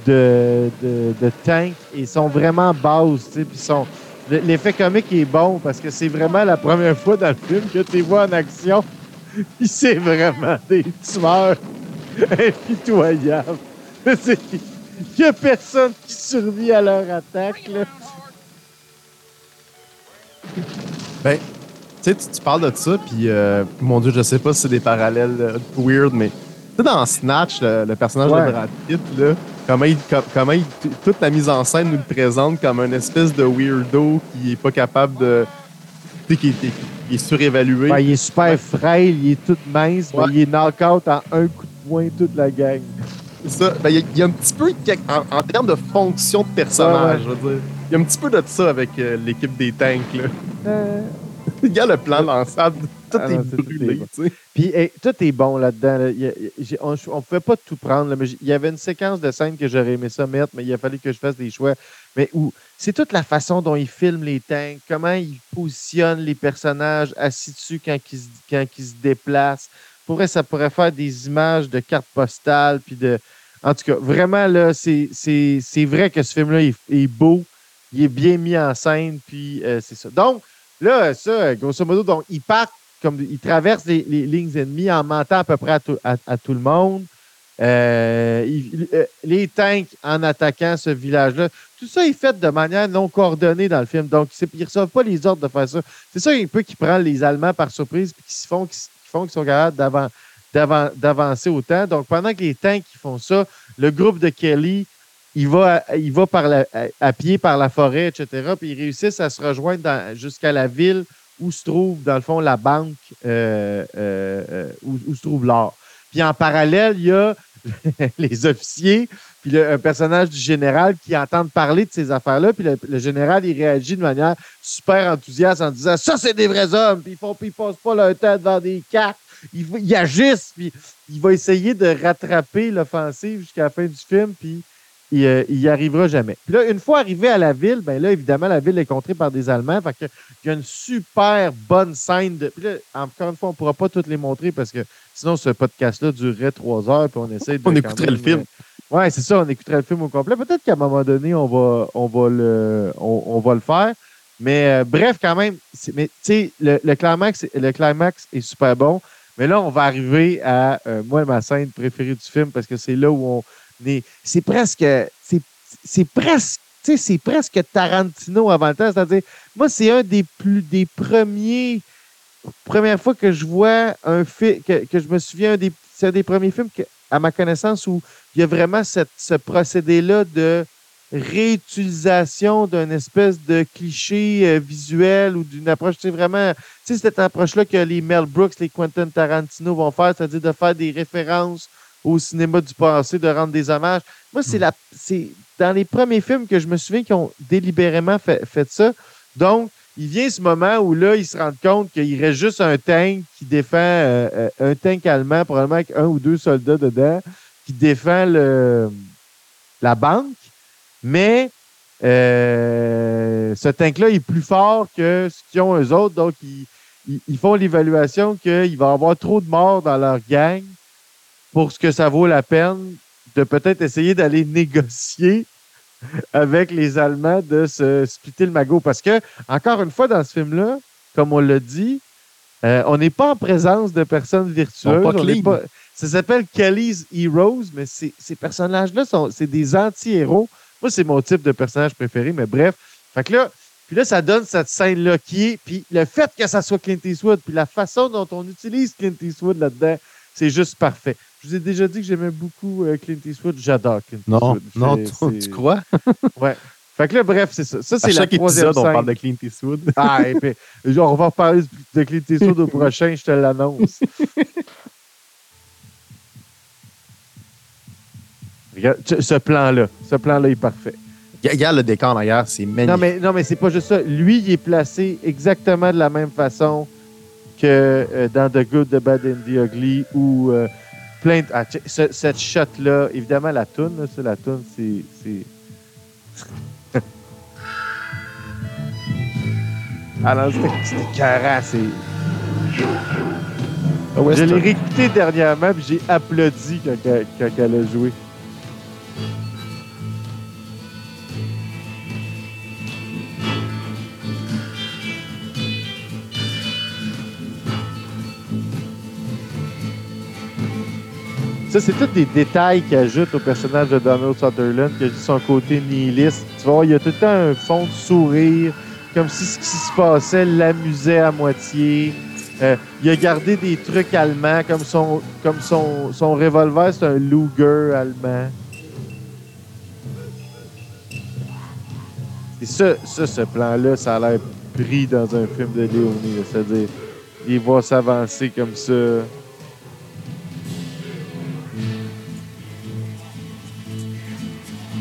A: de, de, de tanks, ils sont vraiment basses, tu sais, sont. le- L'effet comique est bon parce que c'est vraiment la première fois dans le film que tu vois en action. Puis c'est vraiment des tueurs impitoyables. Il n'y a personne qui survit à leur attaque.
B: Ben, tu sais, tu, parles de ça, puis euh, mon Dieu, je sais pas si c'est des parallèles euh, weird, mais tu sais, dans Snatch, le, le personnage
A: Ouais.
B: de Brad Pitt, là, comment, il, com- comment il- toute la mise en scène nous le présente comme un espèce de weirdo qui est pas capable de. Tu sais, qui, qui- qui est surévalué.
A: Ben, il est super frêle, il est tout mince, mais
B: Ouais.
A: il est knock-out en un coup de poing toute la gang.
B: C'est ça. Ben, il y, a- un petit peu, en, en termes de fonction de personnage,
A: Ouais,
B: je veux dire. Il y a un petit peu de ça avec euh, l'équipe des tanks, là. Il y a le plan lançable, tout
A: Ah
B: est
A: tout
B: brûlé,
A: est bon. Puis hey, tout est bon là-dedans. là. On ne pouvait pas tout prendre. là, mais il y avait une séquence de scènes que j'aurais aimé ça mettre, mais il a fallu que je fasse des choix. Mais où c'est toute la façon dont ils filment les tanks, comment ils positionnent les personnages assis dessus quand ils se, quand ils se déplacent. Pour ça pourrait faire des images de cartes postales. Puis de... En tout cas, vraiment, là, c'est vrai que ce film-là est, est beau. Il est bien mis en scène. Puis euh, c'est ça. Donc, là, ça, grosso modo, donc, ils partent comme ils traversent les, lignes ennemies en mentant à peu près à tout, le monde. Euh, euh, les tanks en attaquant ce village-là. Tout ça est fait de manière non coordonnée dans le film. Donc, ils ne reçoivent pas les ordres de faire ça. C'est ça un peu qui prend les Allemands par surprise et qui font, qu'ils sont capables d'avan- d'avan- d'avancer autant. Donc, pendant que les tanks font ça, le groupe de Kelly, il va, par la- à, pied par la forêt, etc. Puis ils réussissent à se rejoindre jusqu'à la ville où se trouve, dans le fond, la banque, euh, euh, euh, où, se trouve l'or. Puis en parallèle, il y a les officiers, puis un personnage du général qui entendent parler de ces affaires-là. Puis le, général, il réagit de manière super enthousiaste en disant Ça, c'est des vrais hommes. Puis ils font, ils passent pas leur temps devant des cartes. Ils, ils agissent. Puis il va essayer de rattraper l'offensive jusqu'à la fin du film. Puis il, euh, il y arrivera jamais. Puis là, une fois arrivé à la ville, ben là, évidemment, la ville est contrée par des Allemands. Fait que, il y a une super bonne scène. De, puis là, encore une fois, on ne pourra pas toutes les montrer parce que sinon, ce podcast-là durerait trois heures. Puis on essaie de.
B: On écouterait le film.
A: euh, ouais, c'est ça, on écouterait le film au complet. Peut-être qu'à un moment donné, on va, on va, le, on, on va le faire. Mais euh, bref, quand même, mais tu sais, le, le, climax, le climax est super bon. Mais là, on va arriver à, euh, moi, ma scène préférée du film parce que c'est là où on est. C'est presque. C'est presque. C'est presque Tarantino avant le temps. C'est-à-dire, moi, c'est un des plus des premiers. Première fois que je vois un film, que, je me souviens, c'est un des premiers films, à ma connaissance, où il y a vraiment ce procédé-là de réutilisation d'un espèce de cliché euh, visuel ou d'une approche, c'est vraiment, tu sais, cette approche-là que les Mel Brooks, les Quentin Tarantino vont faire, c'est-à-dire de faire des références au cinéma du passé, de rendre des hommages. Moi, c'est la, c'est dans les premiers films que je me souviens qui ont délibérément fait, fait ça. Donc, il vient ce moment où là, ils se rendent compte qu'il reste juste un tank qui défend, euh, euh, un tank allemand, probablement avec un ou deux soldats dedans, qui défend le, la banque. Mais euh, ce tank-là est plus fort que ce qu'ils ont eux autres. Donc, ils, ils- ils font l'évaluation qu'il va y avoir trop de morts dans leur gang pour ce que ça vaut la peine de peut-être essayer d'aller négocier avec les Allemands de se splitter le magot. Parce que, encore une fois, dans ce film-là, comme on l'a dit, euh, on n'est pas en présence de personnes virtueuses. On pas- ça s'appelle Kelly's Heroes, mais ces personnages-là, sont, c'est des anti-héros. Moi, c'est mon type de personnage préféré, mais bref. Fait que là, puis là, ça donne cette scène-là qui est. Puis le fait que ça soit Clint Eastwood, puis la façon dont on utilise Clint Eastwood là-dedans, c'est juste parfait. Je vous ai déjà dit que j'aimais beaucoup euh, Clint Eastwood. J'adore Clint
B: Non,
A: Eastwood.
B: non, tu, tu crois?
A: Ouais. Fait que là, bref, c'est ça. Ça, c'est la troisième
B: épisode, on
A: scène.
B: parle de Clint Eastwood.
A: Ah, et puis, genre, on va reparler de Clint Eastwood au prochain, je te l'annonce. Regarde, ce- plan-là, ce plan-là est parfait.
B: Regarde le décor d'ailleurs, c'est magnifique.
A: Non, mais, non, mais c'est pas juste ça. Lui, il est placé exactement de la même façon que euh, dans The Good, The Bad and The Ugly ou euh, plein de- ah, ce- cette shot-là, évidemment, la toune, là, ça, la toune, c'est. c'est- Alors, c'était écœurant, c'est. Je l'ai réécouté dernièrement, puis j'ai applaudi quand elle a joué. Ça, c'est tous des détails qui ajoutent au personnage de Donald Sutherland, qui a son côté nihiliste. Tu voir, il y a tout le temps un fond de sourire, comme si ce qui se passait l'amusait à moitié. Euh, il a gardé des trucs allemands, comme son, comme son, son revolver, c'est un Luger allemand. Et ça, ça ce plan-là, ça a l'air pris dans un film de Léonie. C'est-à-dire, il va s'avancer comme ça.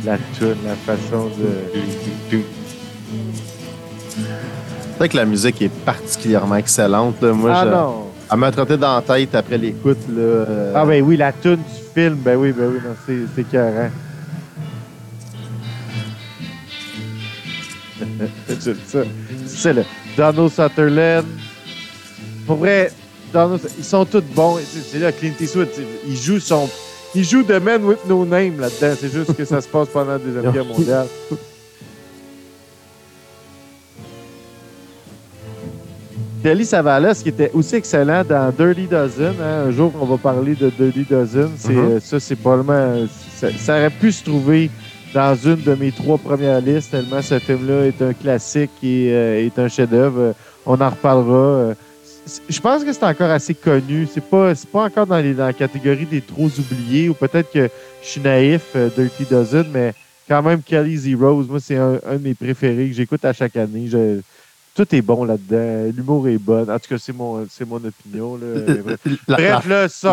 A: La tune, la façon de.
B: C'est vrai que la musique est particulièrement excellente. là. Moi,
A: ah
B: je-
A: non!
B: Elle m'a trotté dans la tête après l'écoute. là, euh,
A: Ah ben oui, la tune du film, ben oui, ben oui, non, c'est, c'est écœurant. c'est ça. C'est ça, là. Donald Sutherland. Pour vrai, Donald, ils sont tous bons. C'est, là, Clint Eastwood, il joue son... Il joue The Man with No Name là-dedans. C'est juste que ça se passe pendant la Deuxième Guerre mondiale. Kelly Savalas, qui était aussi excellent dans Dirty Dozen. hein. Un jour, on va parler de Dirty Dozen. C'est,
B: Mhm.
A: euh, ça, c'est probablement. Ça, ça aurait pu se trouver dans une de mes trois premières listes, tellement ce film-là est un classique et euh, est un chef-d'œuvre. Euh, On en reparlera. Euh, Je pense que c'est encore assez connu. C'est pas, c'est pas encore dans, les, dans la catégorie des trop oubliés, ou peut-être que je suis naïf, euh, Dirty Dozen, mais quand même, Kelly's Heroes, moi, c'est un, un de mes préférés que j'écoute à chaque année. Je- tout est bon là-dedans. L'humour est bon. En tout cas, c'est mon, c'est mon opinion. Là. Mais bref.
B: la-
A: Bref,
B: la-
A: là, sort,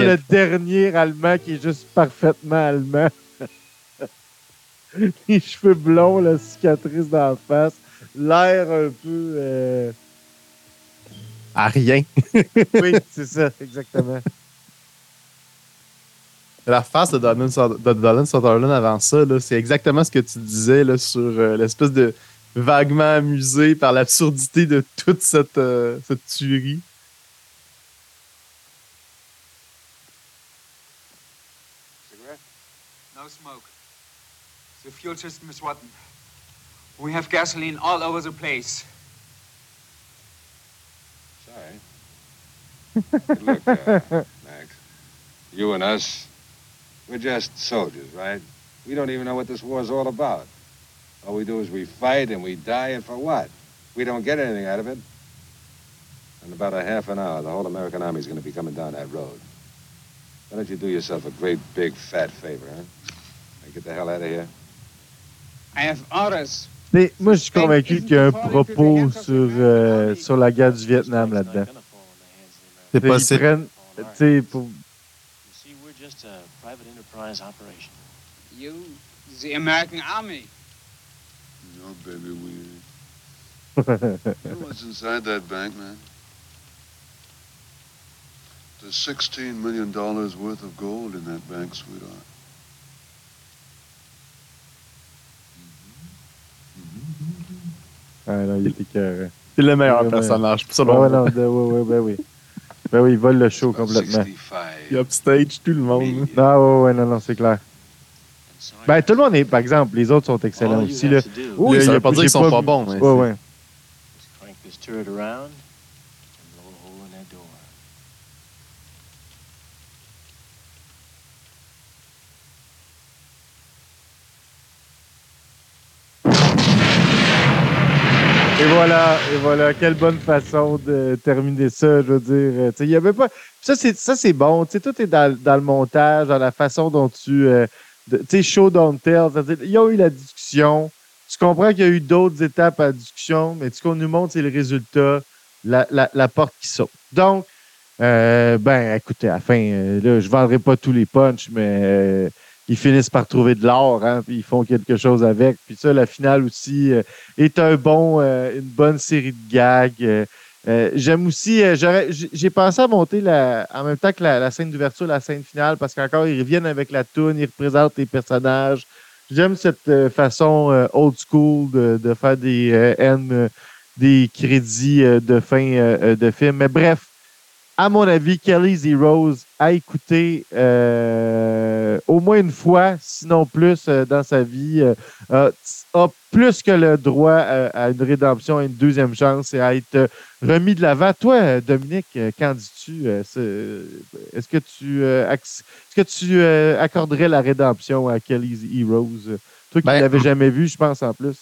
A: le dernier Allemand qui est juste parfaitement allemand. Les cheveux blonds, la cicatrice dans la face, l'air un peu. euh,
B: à rien.
A: Oui, c'est ça, exactement.
B: la face de Donald, de Donald Sutherland avant ça, là, c'est exactement ce que tu disais là, sur euh, l'espèce de vaguement amusé par l'absurdité de toute cette, euh, cette tuerie.
E: Cigarette? No smoke. The fuel system is rotten. We have gasoline all over the place.
F: Look, uh, Max, you and us, we're just soldiers, right? We don't even know what this war's all about. All we do is we fight and we die, and for what? We don't get anything out of it. In about a half an hour, the whole American army's going to be coming down that road. Why don't you do yourself a great big fat favor, huh? And get the hell out of here.
E: I have orders.
A: Mais moi, je suis convaincu qu'il y a un propos sur, euh, sur la guerre du Vietnam là-dedans.
B: C'est possible.
A: prennent, tu sais, pour-
G: You see, we're just a private enterprise operation.
E: You, the American army.
C: No, baby, we. You know what's inside that bank, man? There's $16 million worth of gold in that bank, sweetheart.
A: Ah non, il était.
B: C'est le meilleur personnage. Pour ça,
A: Ouais,
B: on
A: ouais, non, de- ouais, ouais, ben oui. Ben oui, il vole le show complètement.
C: 65.
B: il upstage tout le monde.
A: Non, ouais, ouais, non, non, c'est clair. Ben, tout le monde est, par exemple, les autres sont excellents aussi.
G: have
A: Là.
B: Oui, ça
A: il y
B: veut
A: a-
B: pas dire qu'ils sont pas bons,
A: Ouais, ouais.
G: is crank this turret around and blow a hole in that door.
A: Et voilà, et voilà, quelle bonne façon de terminer ça, je veux dire. euh, Il y avait pas. Ça, c'est ça, c'est bon. Sais, tout est dans, dans le montage, dans la façon dont tu. euh, tu sais, show don't tell. C'est-à-dire, il y a eu la discussion. Tu comprends qu'il y a eu d'autres étapes à la discussion, mais ce qu'on nous montre, c'est le résultat, la, la, la porte qui saute. Donc, euh, ben, écoutez, à la fin, là, je vendrai pas tous les punchs, mais ils finissent par trouver de l'or, hein, puis ils font quelque chose avec. Puis ça, la finale aussi euh, est un bon, euh, une bonne série de gags. euh, euh, J'aime aussi, euh, j'ai pensé à monter la, en même temps que la, la scène d'ouverture, la scène finale, parce qu'encore, ils reviennent avec la toune, ils représentent les personnages. J'aime cette euh, façon old school de, de faire des euh, des crédits de fin de film. Mais bref, à mon avis, Kelly's Heroes a écouté euh, au moins une fois, sinon plus, euh, dans sa vie, euh, a, plus que le droit à, à une rédemption, à une deuxième chance et à être remis de l'avant. Toi, Dominique, qu'en dis-tu? Euh, Est-ce que tu, euh, est-ce que tu euh, accorderais la rédemption à Kelly's Heroes? Toi qui
B: Ben,
A: ne l'avais jamais vu, je pense, en plus.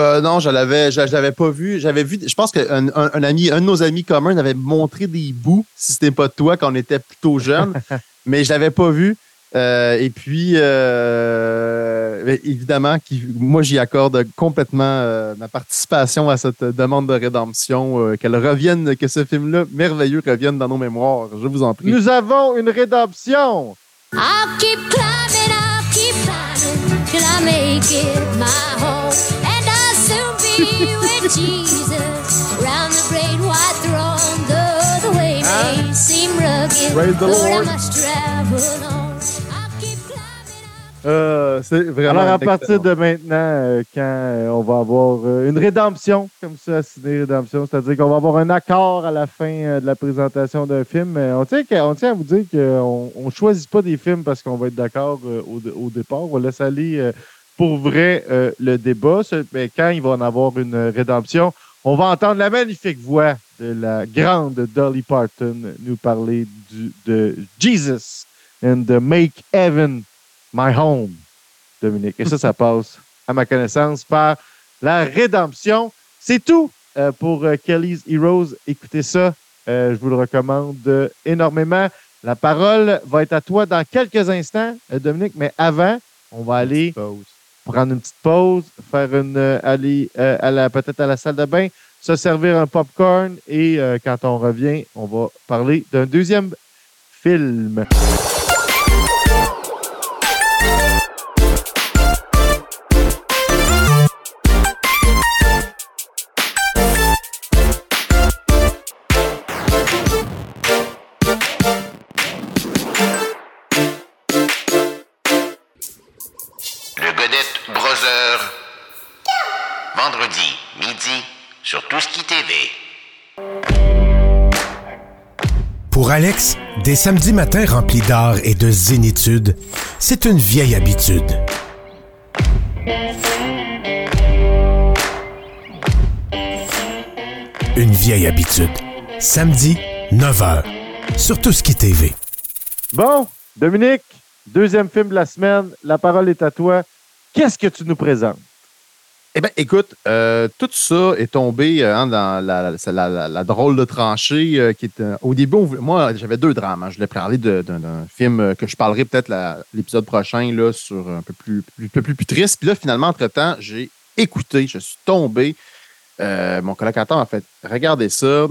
B: Euh, non, je l'avais, je, je l'avais pas vu. J'avais vu, je pense qu'un un, un ami, un de nos amis communs avait montré des bouts, si c'était pas toi, quand on était plutôt jeune, mais je l'avais pas vu. Euh, et puis, euh, mais évidemment, qui, moi, j'y accorde complètement euh, ma participation à cette demande de rédemption, euh, qu'elle revienne, que ce film-là merveilleux revienne dans nos mémoires. Je vous en prie.
A: Nous avons une rédemption!
H: I'll keep climbing, I'll keep climbing till I make it my home. And I'll soon be with Jesus round the great white throne. Though the way may seem rugged,
B: Praise the
H: Lord,
B: Lord.
H: I must travel on. I'll keep climbing, I'll
B: Euh, c'est vraiment.
A: Alors, à partir
B: excellent.
A: de maintenant, euh, quand euh, on va avoir une rédemption, comme ça, ciné rédemption, c'est-à-dire qu'on va avoir un accord à la fin de la présentation d'un film. On, tient, on tient à vous dire qu'on ne choisit pas des films parce qu'on va être d'accord au, au départ. On va laisser aller euh, pour vrai euh, le débat. Mais quand il va en avoir une rédemption, on va entendre la magnifique voix de la grande Dolly Parton nous parler du, de Jesus and the Make Heaven My Home. Dominique. Et ça, ça passe, à ma connaissance, par la rédemption. C'est tout euh, pour euh, Kelly's Heroes. Écoutez ça. Euh, je vous le recommande énormément. La parole va être à toi dans quelques instants, Dominique, mais avant, on va aller prendre une petite pause, faire une euh, aller euh, à la peut-être à la salle de bain, se servir un popcorn et euh, quand on revient, on va parler d'un deuxième film.
I: Alex, des samedis matins remplis d'art et de zénitude, c'est une vieille habitude. Une vieille habitude. Samedi, 9h, sur Tout ce qui TV.
A: Bon, Dominique, deuxième film de la semaine. La parole est à toi. Qu'est-ce que tu nous présentes?
B: Eh bien, écoute, euh, tout ça est tombé euh, hein, dans la, drôle de tranchée euh, qui est. au début, moi, j'avais deux drames. hein. Je voulais parler d'un film que je parlerai peut-être l'épisode prochain là, sur un peu plus, plus, peu plus, plus triste. Puis là, finalement, entre-temps, j'ai écouté, je suis tombé. Mon colocataire m'a fait regardez ça.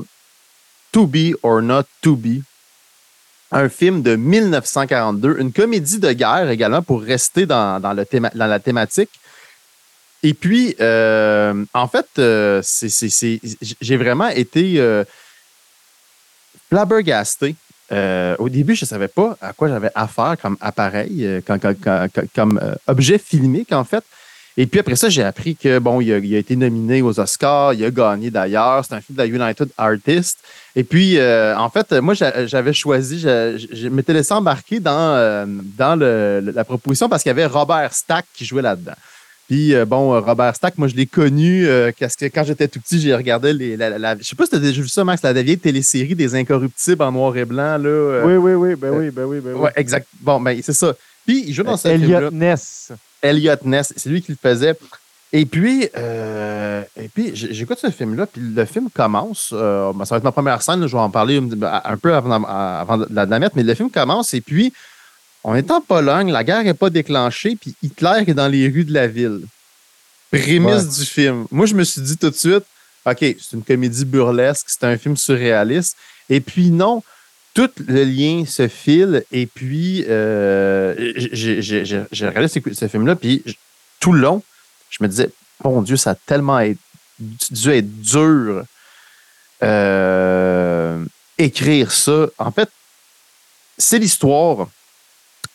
B: To be or not to be. Un film de 1942, une comédie de guerre également pour rester dans la thématique. Et puis, euh, en fait, euh, j'ai vraiment été euh, flabbergasté. Euh, au début, je ne savais pas à quoi j'avais affaire comme appareil, comme, comme- objet filmique, en fait. Et puis après ça, j'ai appris que bon, il a, été nominé aux Oscars, il a gagné d'ailleurs. C'est un film de la United Artists. Et puis, en fait, moi, j'a- j'avais choisi, je, m'étais laissé embarquer dans, dans le- la proposition parce qu'il y avait Robert Stack qui jouait là-dedans. Puis, euh, bon, euh, Robert Stack, moi, je l'ai connu euh, parce que quand j'étais tout petit, j'ai regardé les. La, la- je sais pas si tu as déjà vu ça, Max, la vieille télésérie des Incorruptibles en noir et blanc. Là, euh,
A: Oui, oui, oui, ben oui, ben oui, ben oui.
B: Ouais, exact. Bon, ben, c'est ça. Puis, il joue dans ce film-là.
A: Elliot Ness.
B: Elliot Ness, c'est lui qui le faisait. Et puis, et puis j'écoute ce film-là, puis le film commence. ben, ça va être ma première scène, là, je vais en parler un peu avant, avant de la mettre, mais le film commence et puis on est en Pologne, la guerre n'est pas déclenchée, puis Hitler est dans les rues de la ville. Prémisse
A: Ouais.
B: du film. Moi, je me suis dit tout de suite, OK, c'est une comédie burlesque, c'est un film surréaliste. Et puis non, tout le lien se file. Et puis, euh, j'ai- regardé ce, ce film-là, puis tout le long, je me disais, mon Dieu, ça a tellement être- dû être dur euh, écrire ça. En fait, c'est l'histoire.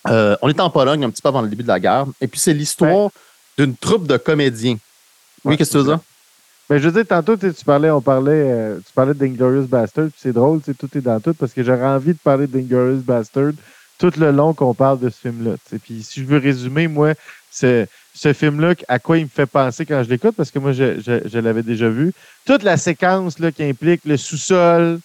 B: Euh, on est en Pologne un petit peu avant le début de la guerre, et puis c'est l'histoire d'une troupe de comédiens. Oui,
A: Ouais,
B: qu'est-ce que tu veux dire?
A: Mais je veux dire, tantôt, tu parlais, on parlait, euh, tu parlais d'Inglorious Bastard, puis c'est drôle, tout est dans tout, parce que j'aurais envie de parler d'Inglorious Bastard tout le long qu'on parle de ce film-là. Puis si je veux résumer, moi, ce, ce film-là, à quoi il me fait penser quand je l'écoute, parce que moi, je, je- je l'avais déjà vu, toute la séquence là, qui implique le sous-sol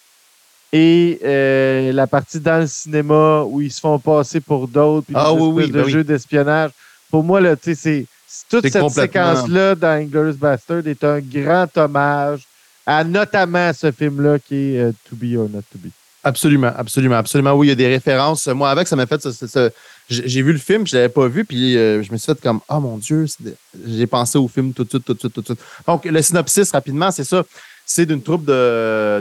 A: et euh, la partie dans le cinéma où ils se font passer pour d'autres, puis
B: Ah oui, oui, ben
A: de
B: oui.
A: jeux d'espionnage. Pour moi, là, tu sais, toute cette
B: complètement-
A: séquence-là dans Inglourious Bastard est un grand hommage à notamment ce film-là qui est euh, To Be or Not To Be.
B: Absolument, absolument, absolument. Oui, il y a des références. Moi, avec, ça m'a fait. ce- J'ai vu le film, je ne l'avais pas vu, puis euh, je me suis fait comme Ah mon Dieu, j'ai pensé au film tout de suite, tout de suite, tout de suite. Donc, le synopsis, rapidement, c'est ça. C'est d'une troupe de,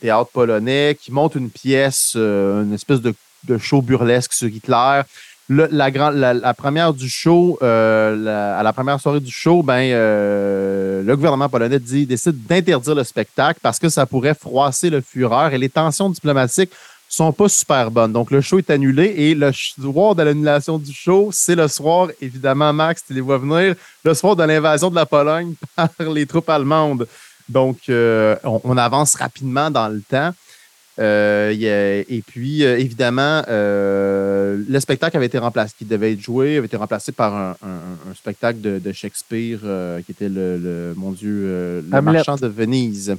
B: théâtre polonais qui monte une pièce, euh, une espèce de, show burlesque sur Hitler. Le- la, première du show, euh, à la première soirée du show, ben, euh, le gouvernement polonais décide d'interdire le spectacle parce que ça pourrait froisser le fureur et les tensions diplomatiques sont pas super bonnes. Donc, le show est annulé et le soir de l'annulation du show, c'est le soir, évidemment, Max, tu les vois venir, le soir de l'invasion de la Pologne par les troupes allemandes. Donc, euh, on, on avance rapidement dans le temps. Euh, et puis, euh, évidemment, euh, le spectacle avait été remplacé, qui devait être joué, avait été remplacé par un, un- un spectacle de, de Shakespeare qui était le, le- mon Dieu, le
A: Hamlet.
B: marchand de Venise.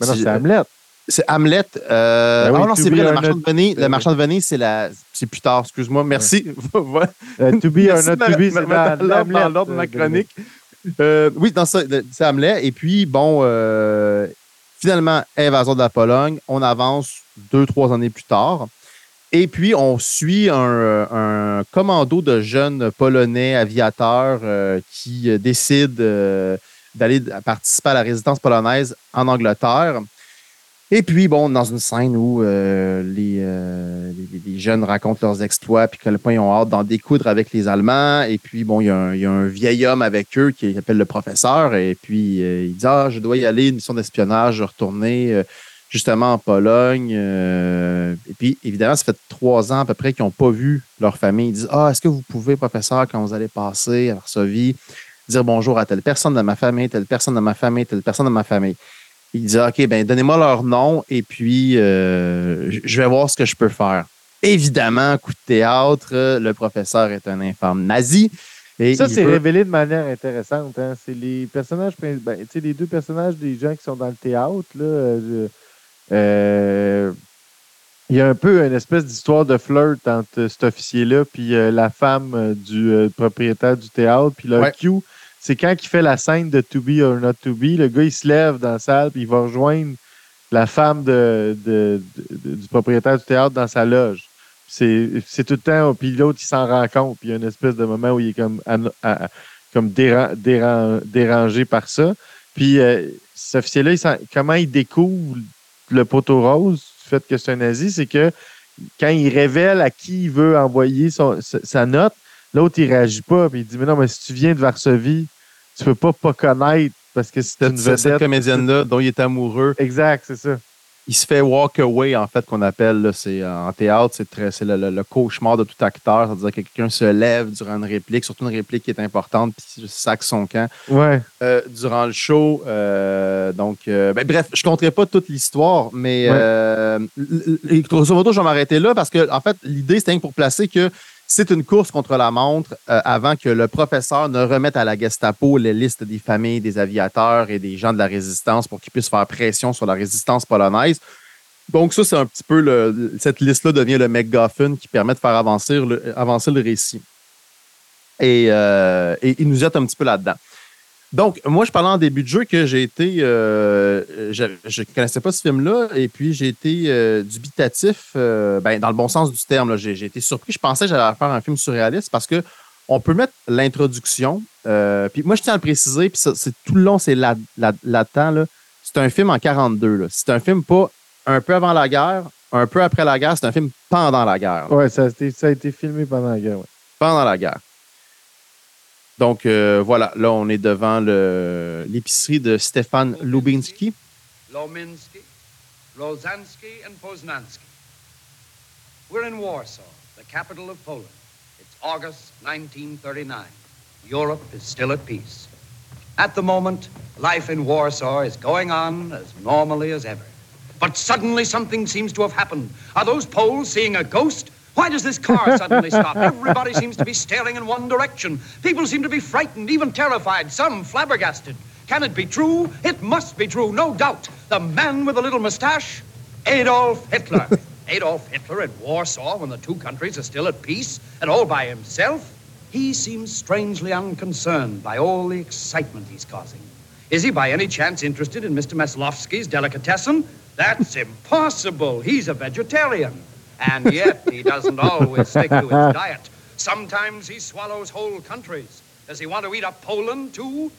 A: Mais non, c'est Hamlet.
B: C'est Hamlet. Euh,
A: Ben oui,
B: ah non, c'est vrai, le marchand
A: Not-
B: de Venise.
A: Ben
B: Le
A: oui.
B: marchand de Venise, c'est la, c'est plus tard. Excuse-moi. Merci.
A: Euh, to Be or Not To Be, c'est dans
B: l'ordre- de ma chronique. Euh, oui, dans ça, c'est Hamlet. Et puis, bon, euh, finalement, invasion de la Pologne. On avance deux, trois années plus tard. Et puis, on suit un, un commando de jeunes Polonais aviateurs euh, qui décident d'aller participer à la résistance polonaise en Angleterre. Et puis, bon, dans une scène où euh, les, euh, les, jeunes racontent leurs exploits, puis que le point ils ont hâte d'en découdre avec les Allemands. Et puis, bon, il y, a un, vieil homme avec eux qui s'appelle le professeur. Et puis, euh, il dit Ah, je dois y aller, une mission d'espionnage, retourner. justement en Pologne. et puis, évidemment, ça fait trois ans à peu près qu'ils n'ont pas vu leur famille. Ils disent Ah, est-ce que vous pouvez, professeur, quand vous allez passer à Varsovie, dire bonjour à telle personne de ma famille, telle personne de ma famille, telle personne de ma famille? Il dit OK, ben donnez-moi leur nom et puis euh, je- vais voir ce que je peux faire. Évidemment, coup de théâtre, le professeur est un infâme nazi. Et
A: Ça, c'est
B: veut-
A: révélé de manière intéressante. hein. C'est les personnages, ben, les deux personnages des gens qui sont dans le théâtre. Là, euh, euh, il y a un peu une espèce d'histoire de flirt entre cet officier-là puis la femme du propriétaire du théâtre. Puis le
B: Ouais.
A: Q, c'est quand il fait la scène de To Be or Not To Be, le gars, il se lève dans la salle puis il va rejoindre la femme du propriétaire du théâtre dans sa loge. C'est tout le temps, puis l'autre, il s'en rend compte, puis il y a une espèce de moment où il est comme, dérangé par ça. Puis euh, cet officier-là, comment il découvre le poteau rose du fait que c'est un nazi, c'est que quand il révèle à qui il veut envoyer sa, sa note, l'autre, il réagit pas, puis il dit, mais non, mais si tu viens de Varsovie, tu peux pas pas connaître parce que c'est une
B: cette, cette
A: vedette.
B: comédienne-là dont il est amoureux.
A: Exact, c'est ça.
B: il se fait walk away, en fait, qu'on appelle. là, c'est, euh, en théâtre, c'est, très, c'est le, le- le cauchemar de tout acteur. C'est-à-dire que quelqu'un se lève durant une réplique, surtout une réplique qui est importante, puis sac son camp.
A: Ouais.
B: Euh, durant le show. euh, donc, euh, ben, bref, je ne compterai pas toute l'histoire, mais
A: Ouais.
B: grosso modo, je vais m'arrêter là parce que, en fait, l'idée, c'était pour placer que c'est une course contre la montre euh, avant que le professeur ne remette à la Gestapo les listes des familles des aviateurs et des gens de la résistance pour qu'ils puissent faire pression sur la résistance polonaise. Donc, ça, c'est un petit peu le, cette liste-là devient le MacGuffin qui permet de faire avancer le, avancer le récit. Et, euh, et il nous aide un petit peu là-dedans. Donc, moi, je parlais en début de jeu que j'ai été. euh, je ne connaissais pas ce film-là, et puis j'ai été euh, dubitatif, euh, ben, dans le bon sens du terme. J'ai été surpris. Je pensais que j'allais faire un film surréaliste parce que on peut mettre l'introduction. puis moi, je tiens à le préciser, puis ça, c'est tout le long, c'est là-dedans. Là, c'est un film en 42. là. C'est un film pas un peu avant la guerre, un peu après la guerre, c'est un film pendant la guerre.
A: Ouais, ça a, été, ça a été filmé pendant la guerre. ouais.
B: pendant la guerre. Donc euh, voilà, là on est devant l'épicerie de Stéphane Lubinski.
J: Lominski, Rosansky, and Poznansky. We're in Warsaw, the capital of Poland. It's August 1939. Europe is still at peace. At the moment, life in Warsaw is going on as normally as ever. But suddenly something seems to have happened. Are those Poles seeing a ghost? Why does this car suddenly stop? Everybody seems to be staring in one direction. People seem to be frightened, even terrified, some flabbergasted. Can it be true? It must be true, no doubt. The man with the little mustache? Adolf Hitler. Adolf Hitler in Warsaw when the two countries are still at peace and all by himself? He seems strangely unconcerned by all the excitement he's causing. Is he by any chance interested in Mr. Meslovsky's delicatessen? That's impossible. He's a vegetarian. And yet he doesn't always stick to his diet. Sometimes he swallows whole countries. Does he want to eat up Poland too?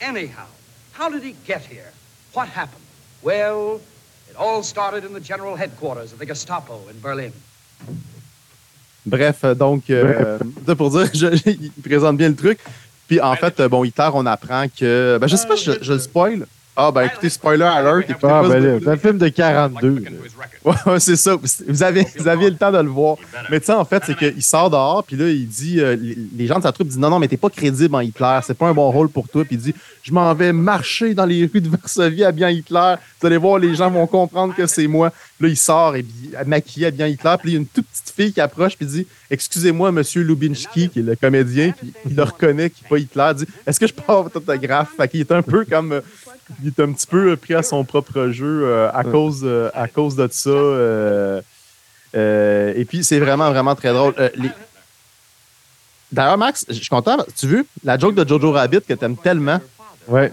J: Anyhow, how did he get here? What happened? Well, it all started in the general headquarters of the Gestapo in Berlin.
B: Bref, euh, donc, euh, ça pour dire, je- je- il présente bien le truc. Puis en fait, euh, bon, Hitler, on apprend que. Ben, je sais pas si je, je le spoil. Ah, ben écoutez, spoiler alert.
A: Ah, ben film de 42. là.
B: Ouais, c'est ça. Vous avez, vous aviez le temps de le voir. Mais tu sais, en fait, c'est qu'il sort dehors, puis là, il dit, euh, les, les gens de sa troupe disent non, non, mais t'es pas crédible en Hitler, c'est pas un bon rôle pour toi. Puis il dit, je m'en vais marcher dans les rues de Varsovie à bien Hitler. Vous allez voir, les gens vont comprendre que c'est moi. Là, il sort et maquillé à bien Hitler. Puis il y a une toute petite fille qui approche, puis dit, excusez-moi, monsieur Lubinski, qui est le comédien, puis il le reconnaît, qui n'est pas Hitler, dit, est-ce que je peux avoir votre autographe? Fait qu'il est un peu comme. Euh, il est un petit peu pris à son propre jeu euh, à, cause, euh, à cause de ça. euh, euh, et puis, c'est vraiment, vraiment très drôle. Euh, les- D'ailleurs, Max, je suis content. Tu veux la joke de Jojo Rabbit que tu aimes tellement?
A: Ouais.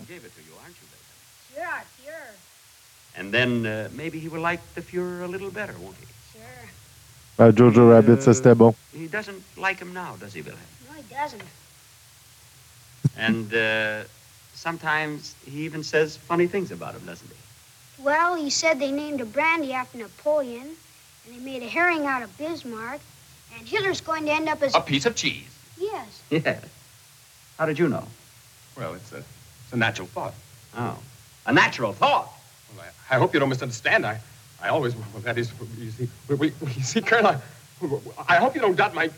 K: And then uh, maybe he will like the Fuhrer a little better, won't he?
A: Ah, Jojo Rabbit, ça c'était bon.
K: He doesn't like him now, does he, Wilhelm?
L: No, he doesn't.
K: And uh, sometimes he even says funny things about him, doesn't he?
L: Well, he said they named a brandy after Napoleon, and they made a herring out of Bismarck, and Hitler's going to end up as
K: A piece of cheese.
L: Yes.
K: Yeah. How did you know?
M: Well, it's a, it's a natural thought.
K: Oh. A natural thought.
M: Well, I hope you don't misunderstand. I, I always, well, that is, you see, we, we, you see, Colonel, I, I hope you don't doubt my.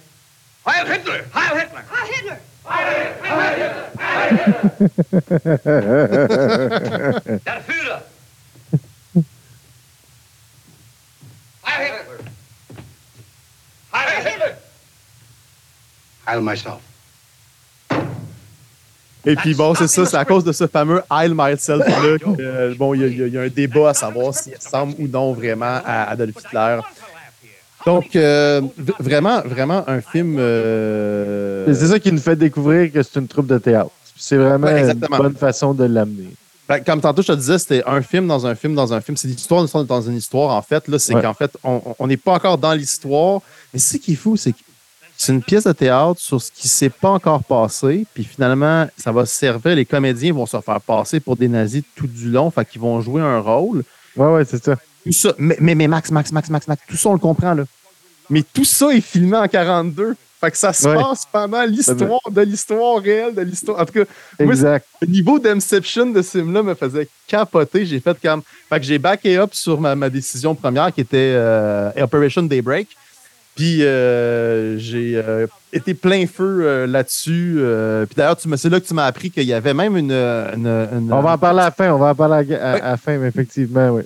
M: Heil Hitler! Heil Hitler!
D: Heil Hitler!
N: Myself.
B: Et puis bon, c'est ça, c'est à cause de ce fameux Heil myself-là que, euh, bon, il y, y y a un débat à savoir s'il ressemble ou non vraiment à Adolf Hitler. Donc, euh, vraiment, vraiment un film. euh,
A: C'est ça qui nous fait découvrir que c'est une troupe de théâtre. C'est vraiment
B: Ouais,
A: une bonne façon de l'amener.
B: Ben, comme tantôt, je te disais, c'était un film dans un film dans un film. C'est l'histoire dans une histoire, en fait. Là, c'est
A: Ouais.
B: qu'en fait, on n'est pas encore dans l'histoire. Mais ce qui est fou, c'est que c'est une pièce de théâtre sur ce qui s'est pas encore passé. Puis finalement, ça va servir. Les comédiens vont se faire passer pour des nazis tout du long. Fait qu'ils vont jouer un rôle.
A: Ouais, ouais, c'est ça.
B: Tout ça. Mais, mais, mais Max, Max, Max, Max, Max, tout ça, on le comprend, là. Mais tout ça est filmé en 42. Fait que ça se
A: Ouais.
B: passe pendant l'histoire de l'histoire réelle de l'histoire. En tout cas, moi,
A: Exact.
B: le niveau d'Inception de ce film-là me faisait capoter. J'ai fait comme. Fait que j'ai backé up sur ma, ma décision première qui était euh, Operation Daybreak. Puis euh, j'ai euh, été plein feu là-dessus. puis d'ailleurs, c'est là que tu m'as appris qu'il y avait même une. une- une-
A: On va en parler à la fin. On va en parler à, à- à la fin, mais effectivement, oui.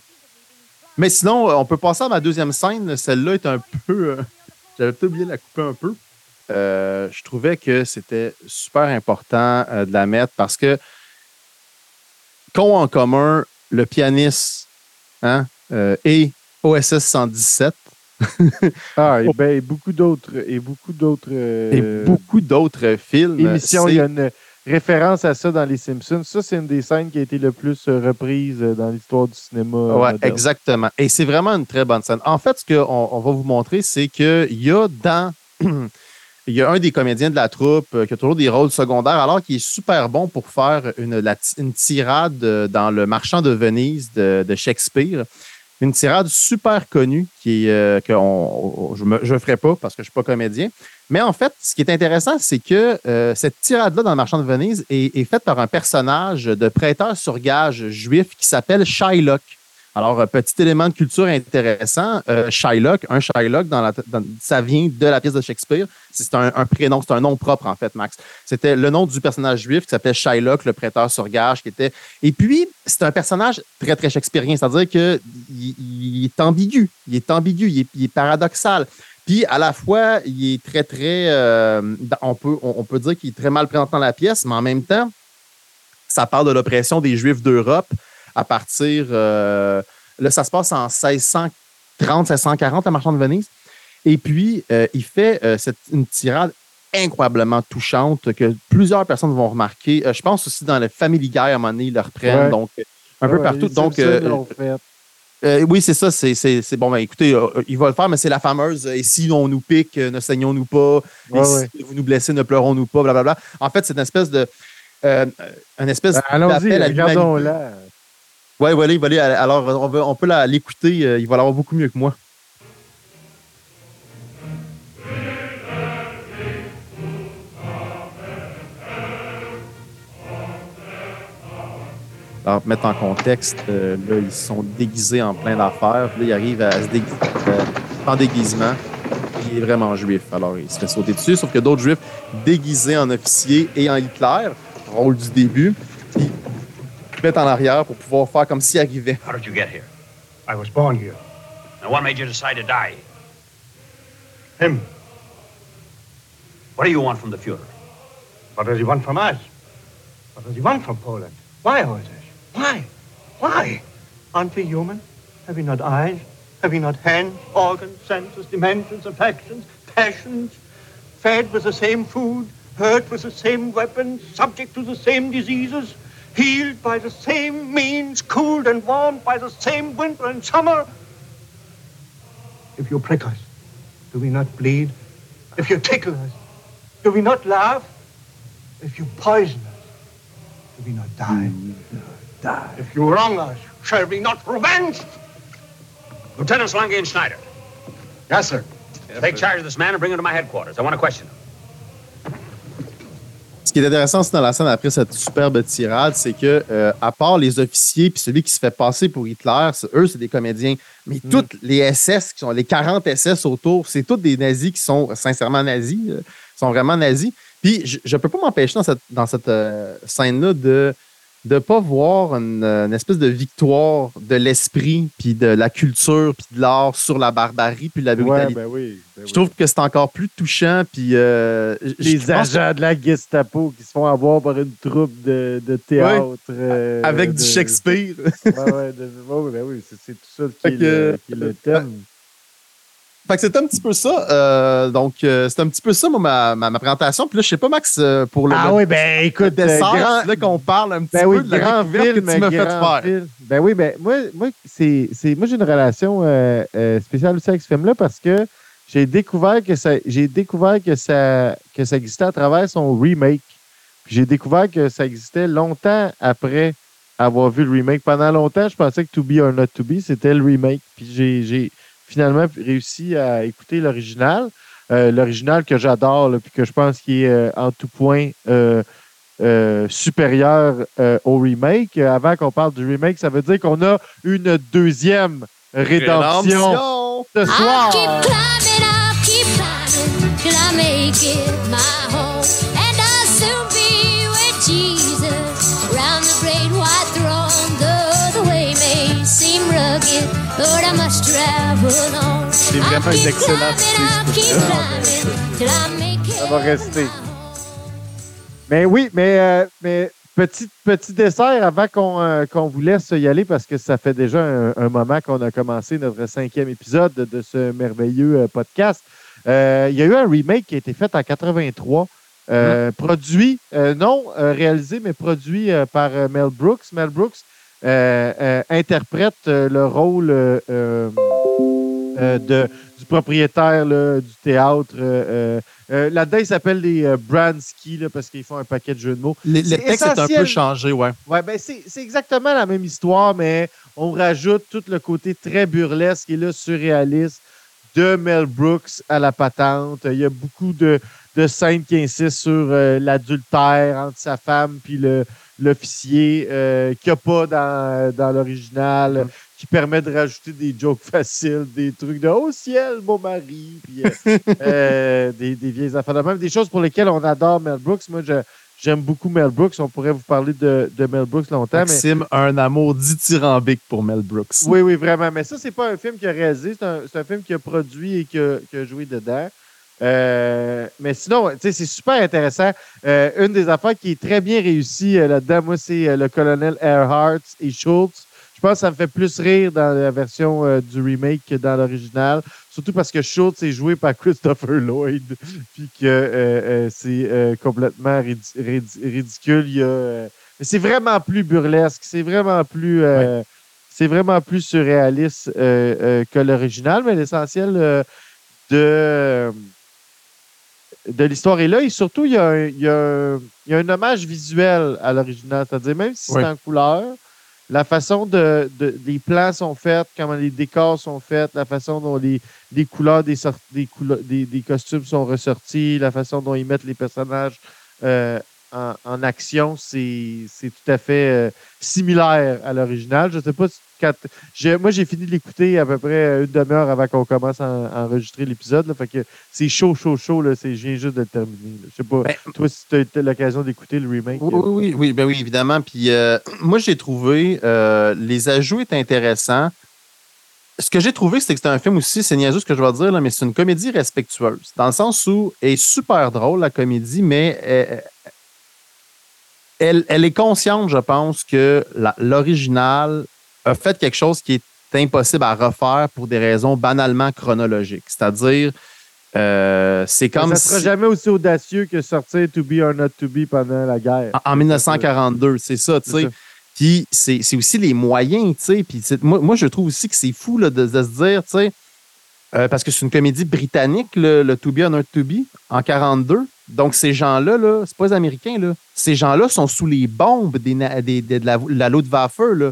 B: Mais sinon, euh, on peut passer à ma deuxième scène. Celle-là est un peu. euh, J'avais peut-être oublié de la couper un peu. Euh, je trouvais que c'était super important euh, de la mettre parce que qu'ont en commun le pianiste hein, et OSS 117
A: Ah, et, ben, et beaucoup d'autres. Et beaucoup d'autres.
B: et beaucoup d'autres films.
A: émissions. Il y a une référence à ça dans Les Simpsons. Ça, c'est une des scènes qui a été le plus euh, reprise euh, dans l'histoire du cinéma. euh,
B: Ouais,
A: moderne.
B: exactement. Et c'est vraiment une très bonne scène. En fait, ce qu'on on va vous montrer, c'est qu'il y a dans. Il y a un des comédiens de la troupe qui a toujours des rôles secondaires, alors qu'il est super bon pour faire une, la une tirade dans Le Marchand de Venise de, de Shakespeare. Une tirade super connue qui est, euh, que on- je ne ferai pas parce que je ne suis pas comédien. Mais en fait, ce qui est intéressant, c'est que euh, cette tirade-là dans Le Marchand de Venise est, faite par un personnage de prêteur sur gage juif qui s'appelle Shylock. Alors, euh, petit élément de culture intéressant, euh, Shylock, un Shylock, ça vient de la pièce de Shakespeare. C'est un, prénom, c'est un nom propre, en fait, Max. C'était le nom du personnage juif qui s'appelait Shylock, le prêteur sur gage, qui était. Et puis, c'est un personnage très, très shakespearien, c'est-à-dire qu'il il est ambigu, il est ambigu, il est paradoxal. Puis, à la fois, il est très, très. euh, on, peut, on, peut dire qu'il est très mal présenté dans la pièce, mais en même temps, ça parle de l'oppression des Juifs d'Europe à partir. euh, là, ça se passe en 1630, 1640 à Marchand de Venise. Et puis, euh, il fait cette, une tirade incroyablement touchante que plusieurs personnes vont remarquer. Je pense aussi dans le Family Guy, à un moment donné, ils le reprennent.
A: Ouais.
B: Donc, un peu
A: Ouais,
B: partout. Donc,
A: fait.
B: Euh, oui, c'est ça. C'est, bon. Ben, écoutez, euh, il va le faire, mais c'est la fameuse euh, Et si on nous pique, euh, ne saignons-nous pas. Et
A: Ouais,
B: si
A: ouais.
B: vous nous blessez, ne pleurons-nous pas. Blablabla. En fait, c'est une espèce de. Euh, une espèce
A: Ben, Allons-y,
B: d'appel à
A: regardons-la.
B: Oui, voilà, il va aller. Alors, on, va- on peut l'écouter. euh, il va l'avoir beaucoup mieux que moi. Alors, mettre en contexte, euh, là, ils sont déguisés en plein d'affaires. Puis Là, ils arrivent à se déguiser euh, en déguisement. Il est vraiment juif. Alors, il se fait sauter dessus. Sauf que d'autres juifs déguisés en officier et en Hitler, rôle du début, ils mettent en arrière pour pouvoir faire comme s'il arrivait.
K: How did you get here?
N: I was born here.
K: And what made you decide to die?
N: Him.
K: What do you want from the Fuhrer?
N: What does he want from us? What does he want from Poland? Why this? Why? Why? Aren't we human? Have we not eyes? Have we not hands, organs, senses, dimensions, affections, passions? Fed with the same food, hurt with the same weapons, subject to the same diseases, healed by the same means, cooled and warmed by the same winter and summer? If you prick us, do we not bleed? If you tickle us, do we not laugh? If you poison us, do we not die? Mm, Die. If you wrong us, shall we not revenge?
K: Lieutenants Lange and Schneider.
N: Yes, sir.
K: Take charge of this man and bring him to my headquarters. I want to question him.
B: Ce qui est intéressant aussi dans la scène après cette superbe tirade, c'est que, euh, à part les officiers puis celui qui se fait passer pour Hitler, c'est- eux, c'est des comédiens. Mais
A: Mm.
B: toutes les SS, qui sont les 40 SS autour, c'est tous des nazis qui sont sincèrement nazis, euh, sont vraiment nazis. Puis je ne peux pas m'empêcher dans cette, dans cette euh, scène-là de ne pas voir une, euh, une espèce de victoire de l'esprit, puis de la culture, puis de l'art sur la barbarie, puis la
A: Ouais,
B: brutalité.
A: ben oui. ben
B: Je trouve que c'est encore plus touchant, puis euh,
A: Les agents de la Gestapo qui se font avoir par une troupe de, de théâtre. euh,
B: avec
A: de-
B: du Shakespeare.
A: Ouais, ouais, de- ouais, ben oui, c'est tout ça qui
B: Fait
A: est,
B: que-
A: le, qui est le thème.
B: Fait que c'est un petit peu ça. euh, donc, euh, c'est un petit peu ça, moi, ma, ma, ma présentation. Puis là, je sais pas, Max, euh, pour le,
A: Ah
B: le-
A: oui, ben écoute, euh, grand-
B: c'est là qu'on parle un petit
A: Ben
B: peu
A: oui,
B: de la
A: grand film,
B: que tu m'as fait faire?
A: film. Ben oui, ben moi, moi c'est, c'est, moi j'ai une relation spéciale aussi avec ce film-là parce que j'ai découvert que ça, j'ai découvert que ça, que ça existait à travers son remake. Puis j'ai découvert que ça existait longtemps après avoir vu le remake. Pendant longtemps, je pensais que To Be or Not To Be, c'était le remake. Puis j'ai, j'ai finalement réussi à écouter l'original. Euh, l'original que j'adore, puis que je pense qu'il est euh, en tout point euh, euh, supérieur euh, au remake. Euh, Avant qu'on parle du remake, ça veut dire qu'on a une deuxième rédemption
B: Rédemption!
A: ce soir. C'est vraiment une excellente
H: it
A: Ça va rester. Mais oui, mais, euh, mais petit, petit dessert avant qu'on euh, qu'on vous laisse y aller parce que ça fait déjà un, un moment qu'on a commencé notre cinquième épisode de, ce merveilleux euh, podcast. Euh, il y a eu un remake qui a été fait en 83. euh, Produit, euh, non euh, réalisé, mais produit euh, par euh, Mel Brooks. Mel Brooks interprète euh, le rôle euh, euh, euh, de, du propriétaire là, du théâtre. euh, euh, euh, Là-dedans, il s'appelle les euh, Bransky là, parce qu'ils font un paquet de jeux de mots.
B: Les- Le
A: C'est
B: texte est un peu changé, ouais.
A: Ouais, ben c'est c'est exactement la même histoire, mais on rajoute tout le côté très burlesque et là, surréaliste de Mel Brooks à la patente. Il y a beaucoup de, de scènes qui insistent sur euh, l'adultère entre sa femme puis le l'officier euh, qu'il n'y a pas dans, dans l'original, qui permet de rajouter des jokes faciles, des trucs de « Oh ciel, mon mari! » puis euh, euh, des, des vieilles affaires de même. Des choses pour lesquelles on adore Mel Brooks. Moi, j'aime beaucoup Mel Brooks. On pourrait vous parler de, de Mel Brooks longtemps,
B: Maxime a un amour dithyrambique pour Mel Brooks.
A: oui, oui, vraiment. Mais ça, c'est pas un film qu'il a réalisé, c'est un, un film qu'il a produit et qu'il a, a joué dedans. Euh, mais sinon, c'est super intéressant. Euh, une des affaires qui est très bien réussie euh, là-dedans, moi, c'est euh, le colonel Earhart et Schultz. Je pense que ça me fait plus rire dans la version du remake que dans l'original. Surtout parce que Schultz est joué par Christopher Lloyd. Puis que c'est complètement ridi- ridi- ridicule. Il y a, mais c'est vraiment plus burlesque. C'est vraiment plus. c'est vraiment plus surréaliste que l'original, mais l'essentiel de, de l'histoire est là. Et surtout, il y a un, il y a un- il y a un hommage visuel à l'original. C'est-à-dire, même si
B: Oui.
A: c'est en couleur, la façon de, de- les plans sont faits, comment les décors sont faits, la façon dont les, les couleurs des, sort- des, couleurs- des, des costumes sont ressortis, la façon dont ils mettent les personnages euh, en, en action, c'est tout à fait euh, similaire à l'original. Je sais pas si quand j'ai- moi j'ai fini de l'écouter à peu près une demi-heure avant qu'on commence à, en- à enregistrer l'épisode. Fait que c'est chaud, chaud, chaud. Là, c'est, je viens juste de le terminer. là. Je sais pas, toi, si tu as eu l'occasion d'écouter le remake.
B: Oui,
A: euh,
B: oui, oui, oui, ben oui, évidemment. Puis euh, moi, j'ai trouvé euh, les ajouts étaient intéressants. Ce que j'ai trouvé, c'est que c'était un film aussi, c'est niaiseux ce que je vais dire, là, mais c'est une comédie respectueuse. Dans le sens où elle est super drôle, la comédie, mais elle, elle, elle est consciente, je pense, que la- l'original a fait quelque chose qui est impossible à refaire pour des raisons banalement chronologiques. C'est-à-dire, euh, c'est comme
A: ça sera
B: si-
A: jamais aussi audacieux que sortir To Be or Not To Be pendant la guerre.
B: en, en 1942, c'est ça, tu sais. Puis c'est c'est aussi les moyens, tu sais. Puis moi, moi, je trouve aussi que c'est fou là, de, de se dire, tu sais, euh, parce que c'est une comédie britannique, le, le To Be or Not To Be, en 42. Donc ces gens-là, là, c'est pas les Américains, là. Ces gens-là sont sous les bombes des, des- des- de la, la Luftwaffe, là.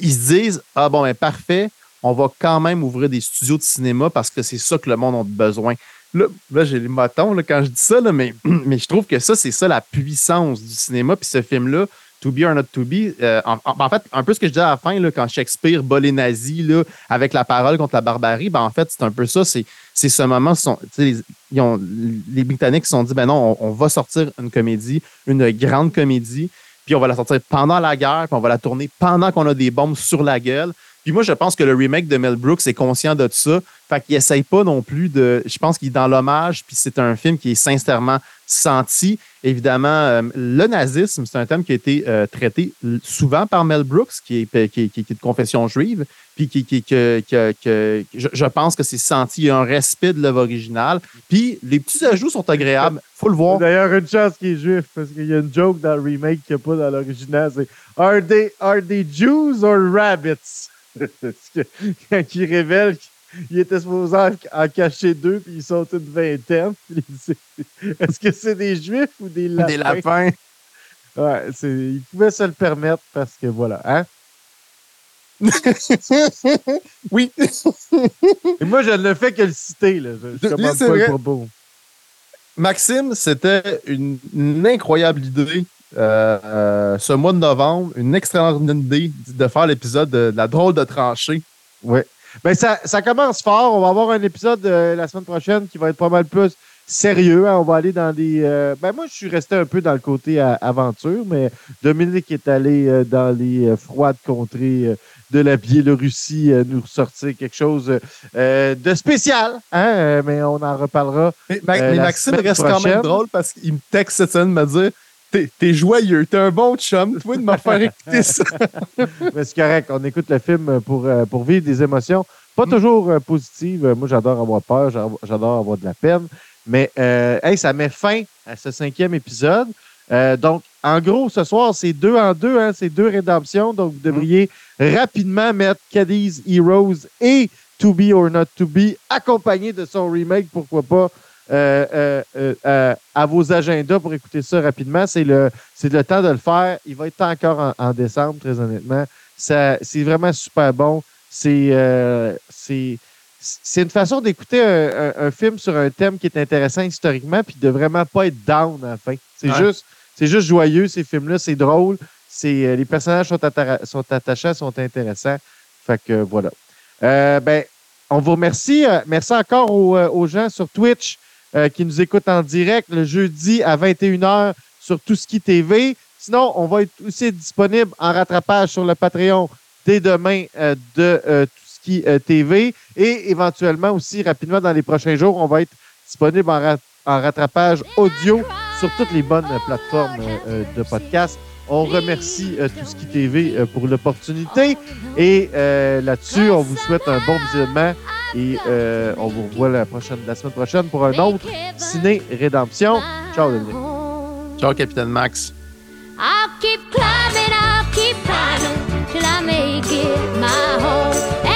B: Ils se disent, ah bon, ben parfait, on va quand même ouvrir des studios de cinéma parce que c'est ça que le monde a besoin. Là, là, j'ai les motons là, quand je dis ça, là, mais, mais je trouve que ça, c'est ça la puissance du cinéma. Puis ce film-là, To Be or Not To Be, euh, en, fait, un peu ce que je disais à la fin, là, quand Shakespeare bat les nazis là, avec la parole contre la barbarie, ben, en fait, c'est un peu ça. C'est, ce moment, sont, les, Britanniques se sont dit, ben non, on, on va sortir une comédie, une grande comédie, puis on va la sortir pendant la guerre, puis on va la tourner pendant qu'on a des bombes sur la gueule. Puis moi, je pense que le remake de Mel Brooks est conscient de ça. Fait qu'il essaye pas non plus de. Je pense qu'il est dans l'hommage, puis c'est un film qui est sincèrement senti. Évidemment, euh, le nazisme, c'est un thème qui a été euh, traité souvent par Mel Brooks, qui est, qui qui est- qui de confession juive, puis qui, qui, que, que- que- je, pense que c'est senti. Il y a un respect de l'œuvre originale. Puis les petits ajouts sont agréables. faut le voir.
A: D'ailleurs, une chance qu'il est juif, parce qu'il y a une joke dans le remake qu'il n'y a pas dans l'original. C'est Are they, are they Jews or rabbits? Il révèle qu'il était supposé en, cacher deux, puis ils sont une vingtaine. Est-ce que c'est des juifs ou des lapins?
B: Des lapins?
A: Ouais, c'est, il pouvait se le permettre parce que voilà. Hein?
B: oui.
A: Et moi, je ne fais que le citer. Là. Je,
B: Oui,
A: commande pas le propos.
B: Maxime, c'était une, une incroyable idée. Euh, euh, ce mois de novembre, une extraordinaire idée de faire l'épisode de, de la drôle de tranchée.
A: Oui. Ben, ça, ça commence fort. On va avoir un épisode euh, la semaine prochaine qui va être pas mal plus sérieux. hein. On va aller dans des. euh, Ben, moi, je suis resté un peu dans le côté à- aventure, mais Dominique est allé euh, dans les euh, froides contrées euh, de la Biélorussie euh, nous ressortir quelque chose euh, de spécial. Hein? Euh, mais on en reparlera.
B: Mais, Ma-
A: euh,
B: mais
A: la
B: Maxime reste quand même drôle parce qu'il me texte cette semaine me dire T'es t'es joyeux, t'es un bon chum, toi de me faire écouter ça.
A: Mais c'est correct. On écoute le film pour, euh, pour vivre des émotions. Pas toujours euh, positives. Moi, j'adore avoir peur, j'adore avoir de la peine. Mais euh, hey, ça met fin à ce cinquième épisode. Euh, donc, en gros, ce soir, c'est deux en deux, hein, c'est deux rédemptions. Donc, vous devriez rapidement mettre Cadiz Heroes et To Be or Not To Be, accompagné de son remake, pourquoi pas, euh, euh, euh, à vos agendas pour écouter ça rapidement. C'est le, c'est le temps de le faire. Il va être encore en, en décembre, très honnêtement. Ça, c'est vraiment super bon. C'est, c'est, c'est une façon d'écouter un, un- un film sur un thème qui est intéressant historiquement, puis de vraiment pas être down à la fin. C'est
B: Ouais.
A: juste, c'est juste joyeux ces films-là, c'est drôle. C'est, les personnages sont, atta- sont attachants, sont intéressants. Fait que voilà. Euh, ben, on vous remercie. Merci encore aux, aux gens sur Twitch euh, qui nous écoutent en direct le jeudi à 21h sur Tout Ski TV. Sinon, on va être aussi disponible en rattrapage sur le Patreon dès demain euh, de euh, Tout Ski euh, TV. Et éventuellement aussi, rapidement, dans les prochains jours, on va être disponible en, rat- en rattrapage audio sur toutes les bonnes plateformes euh, de podcast. On remercie euh, Tout Ski TV euh, pour l'opportunité. Et euh, là-dessus, on vous souhaite un bon visionnement. Et euh, on vous revoit la, prochaine, la semaine prochaine pour un autre Ciné Rédemption. Ciao, Dominique.
B: Ciao, Capitaine Max.
H: I'll keep climbing, I'll keep climbing till I make it my home.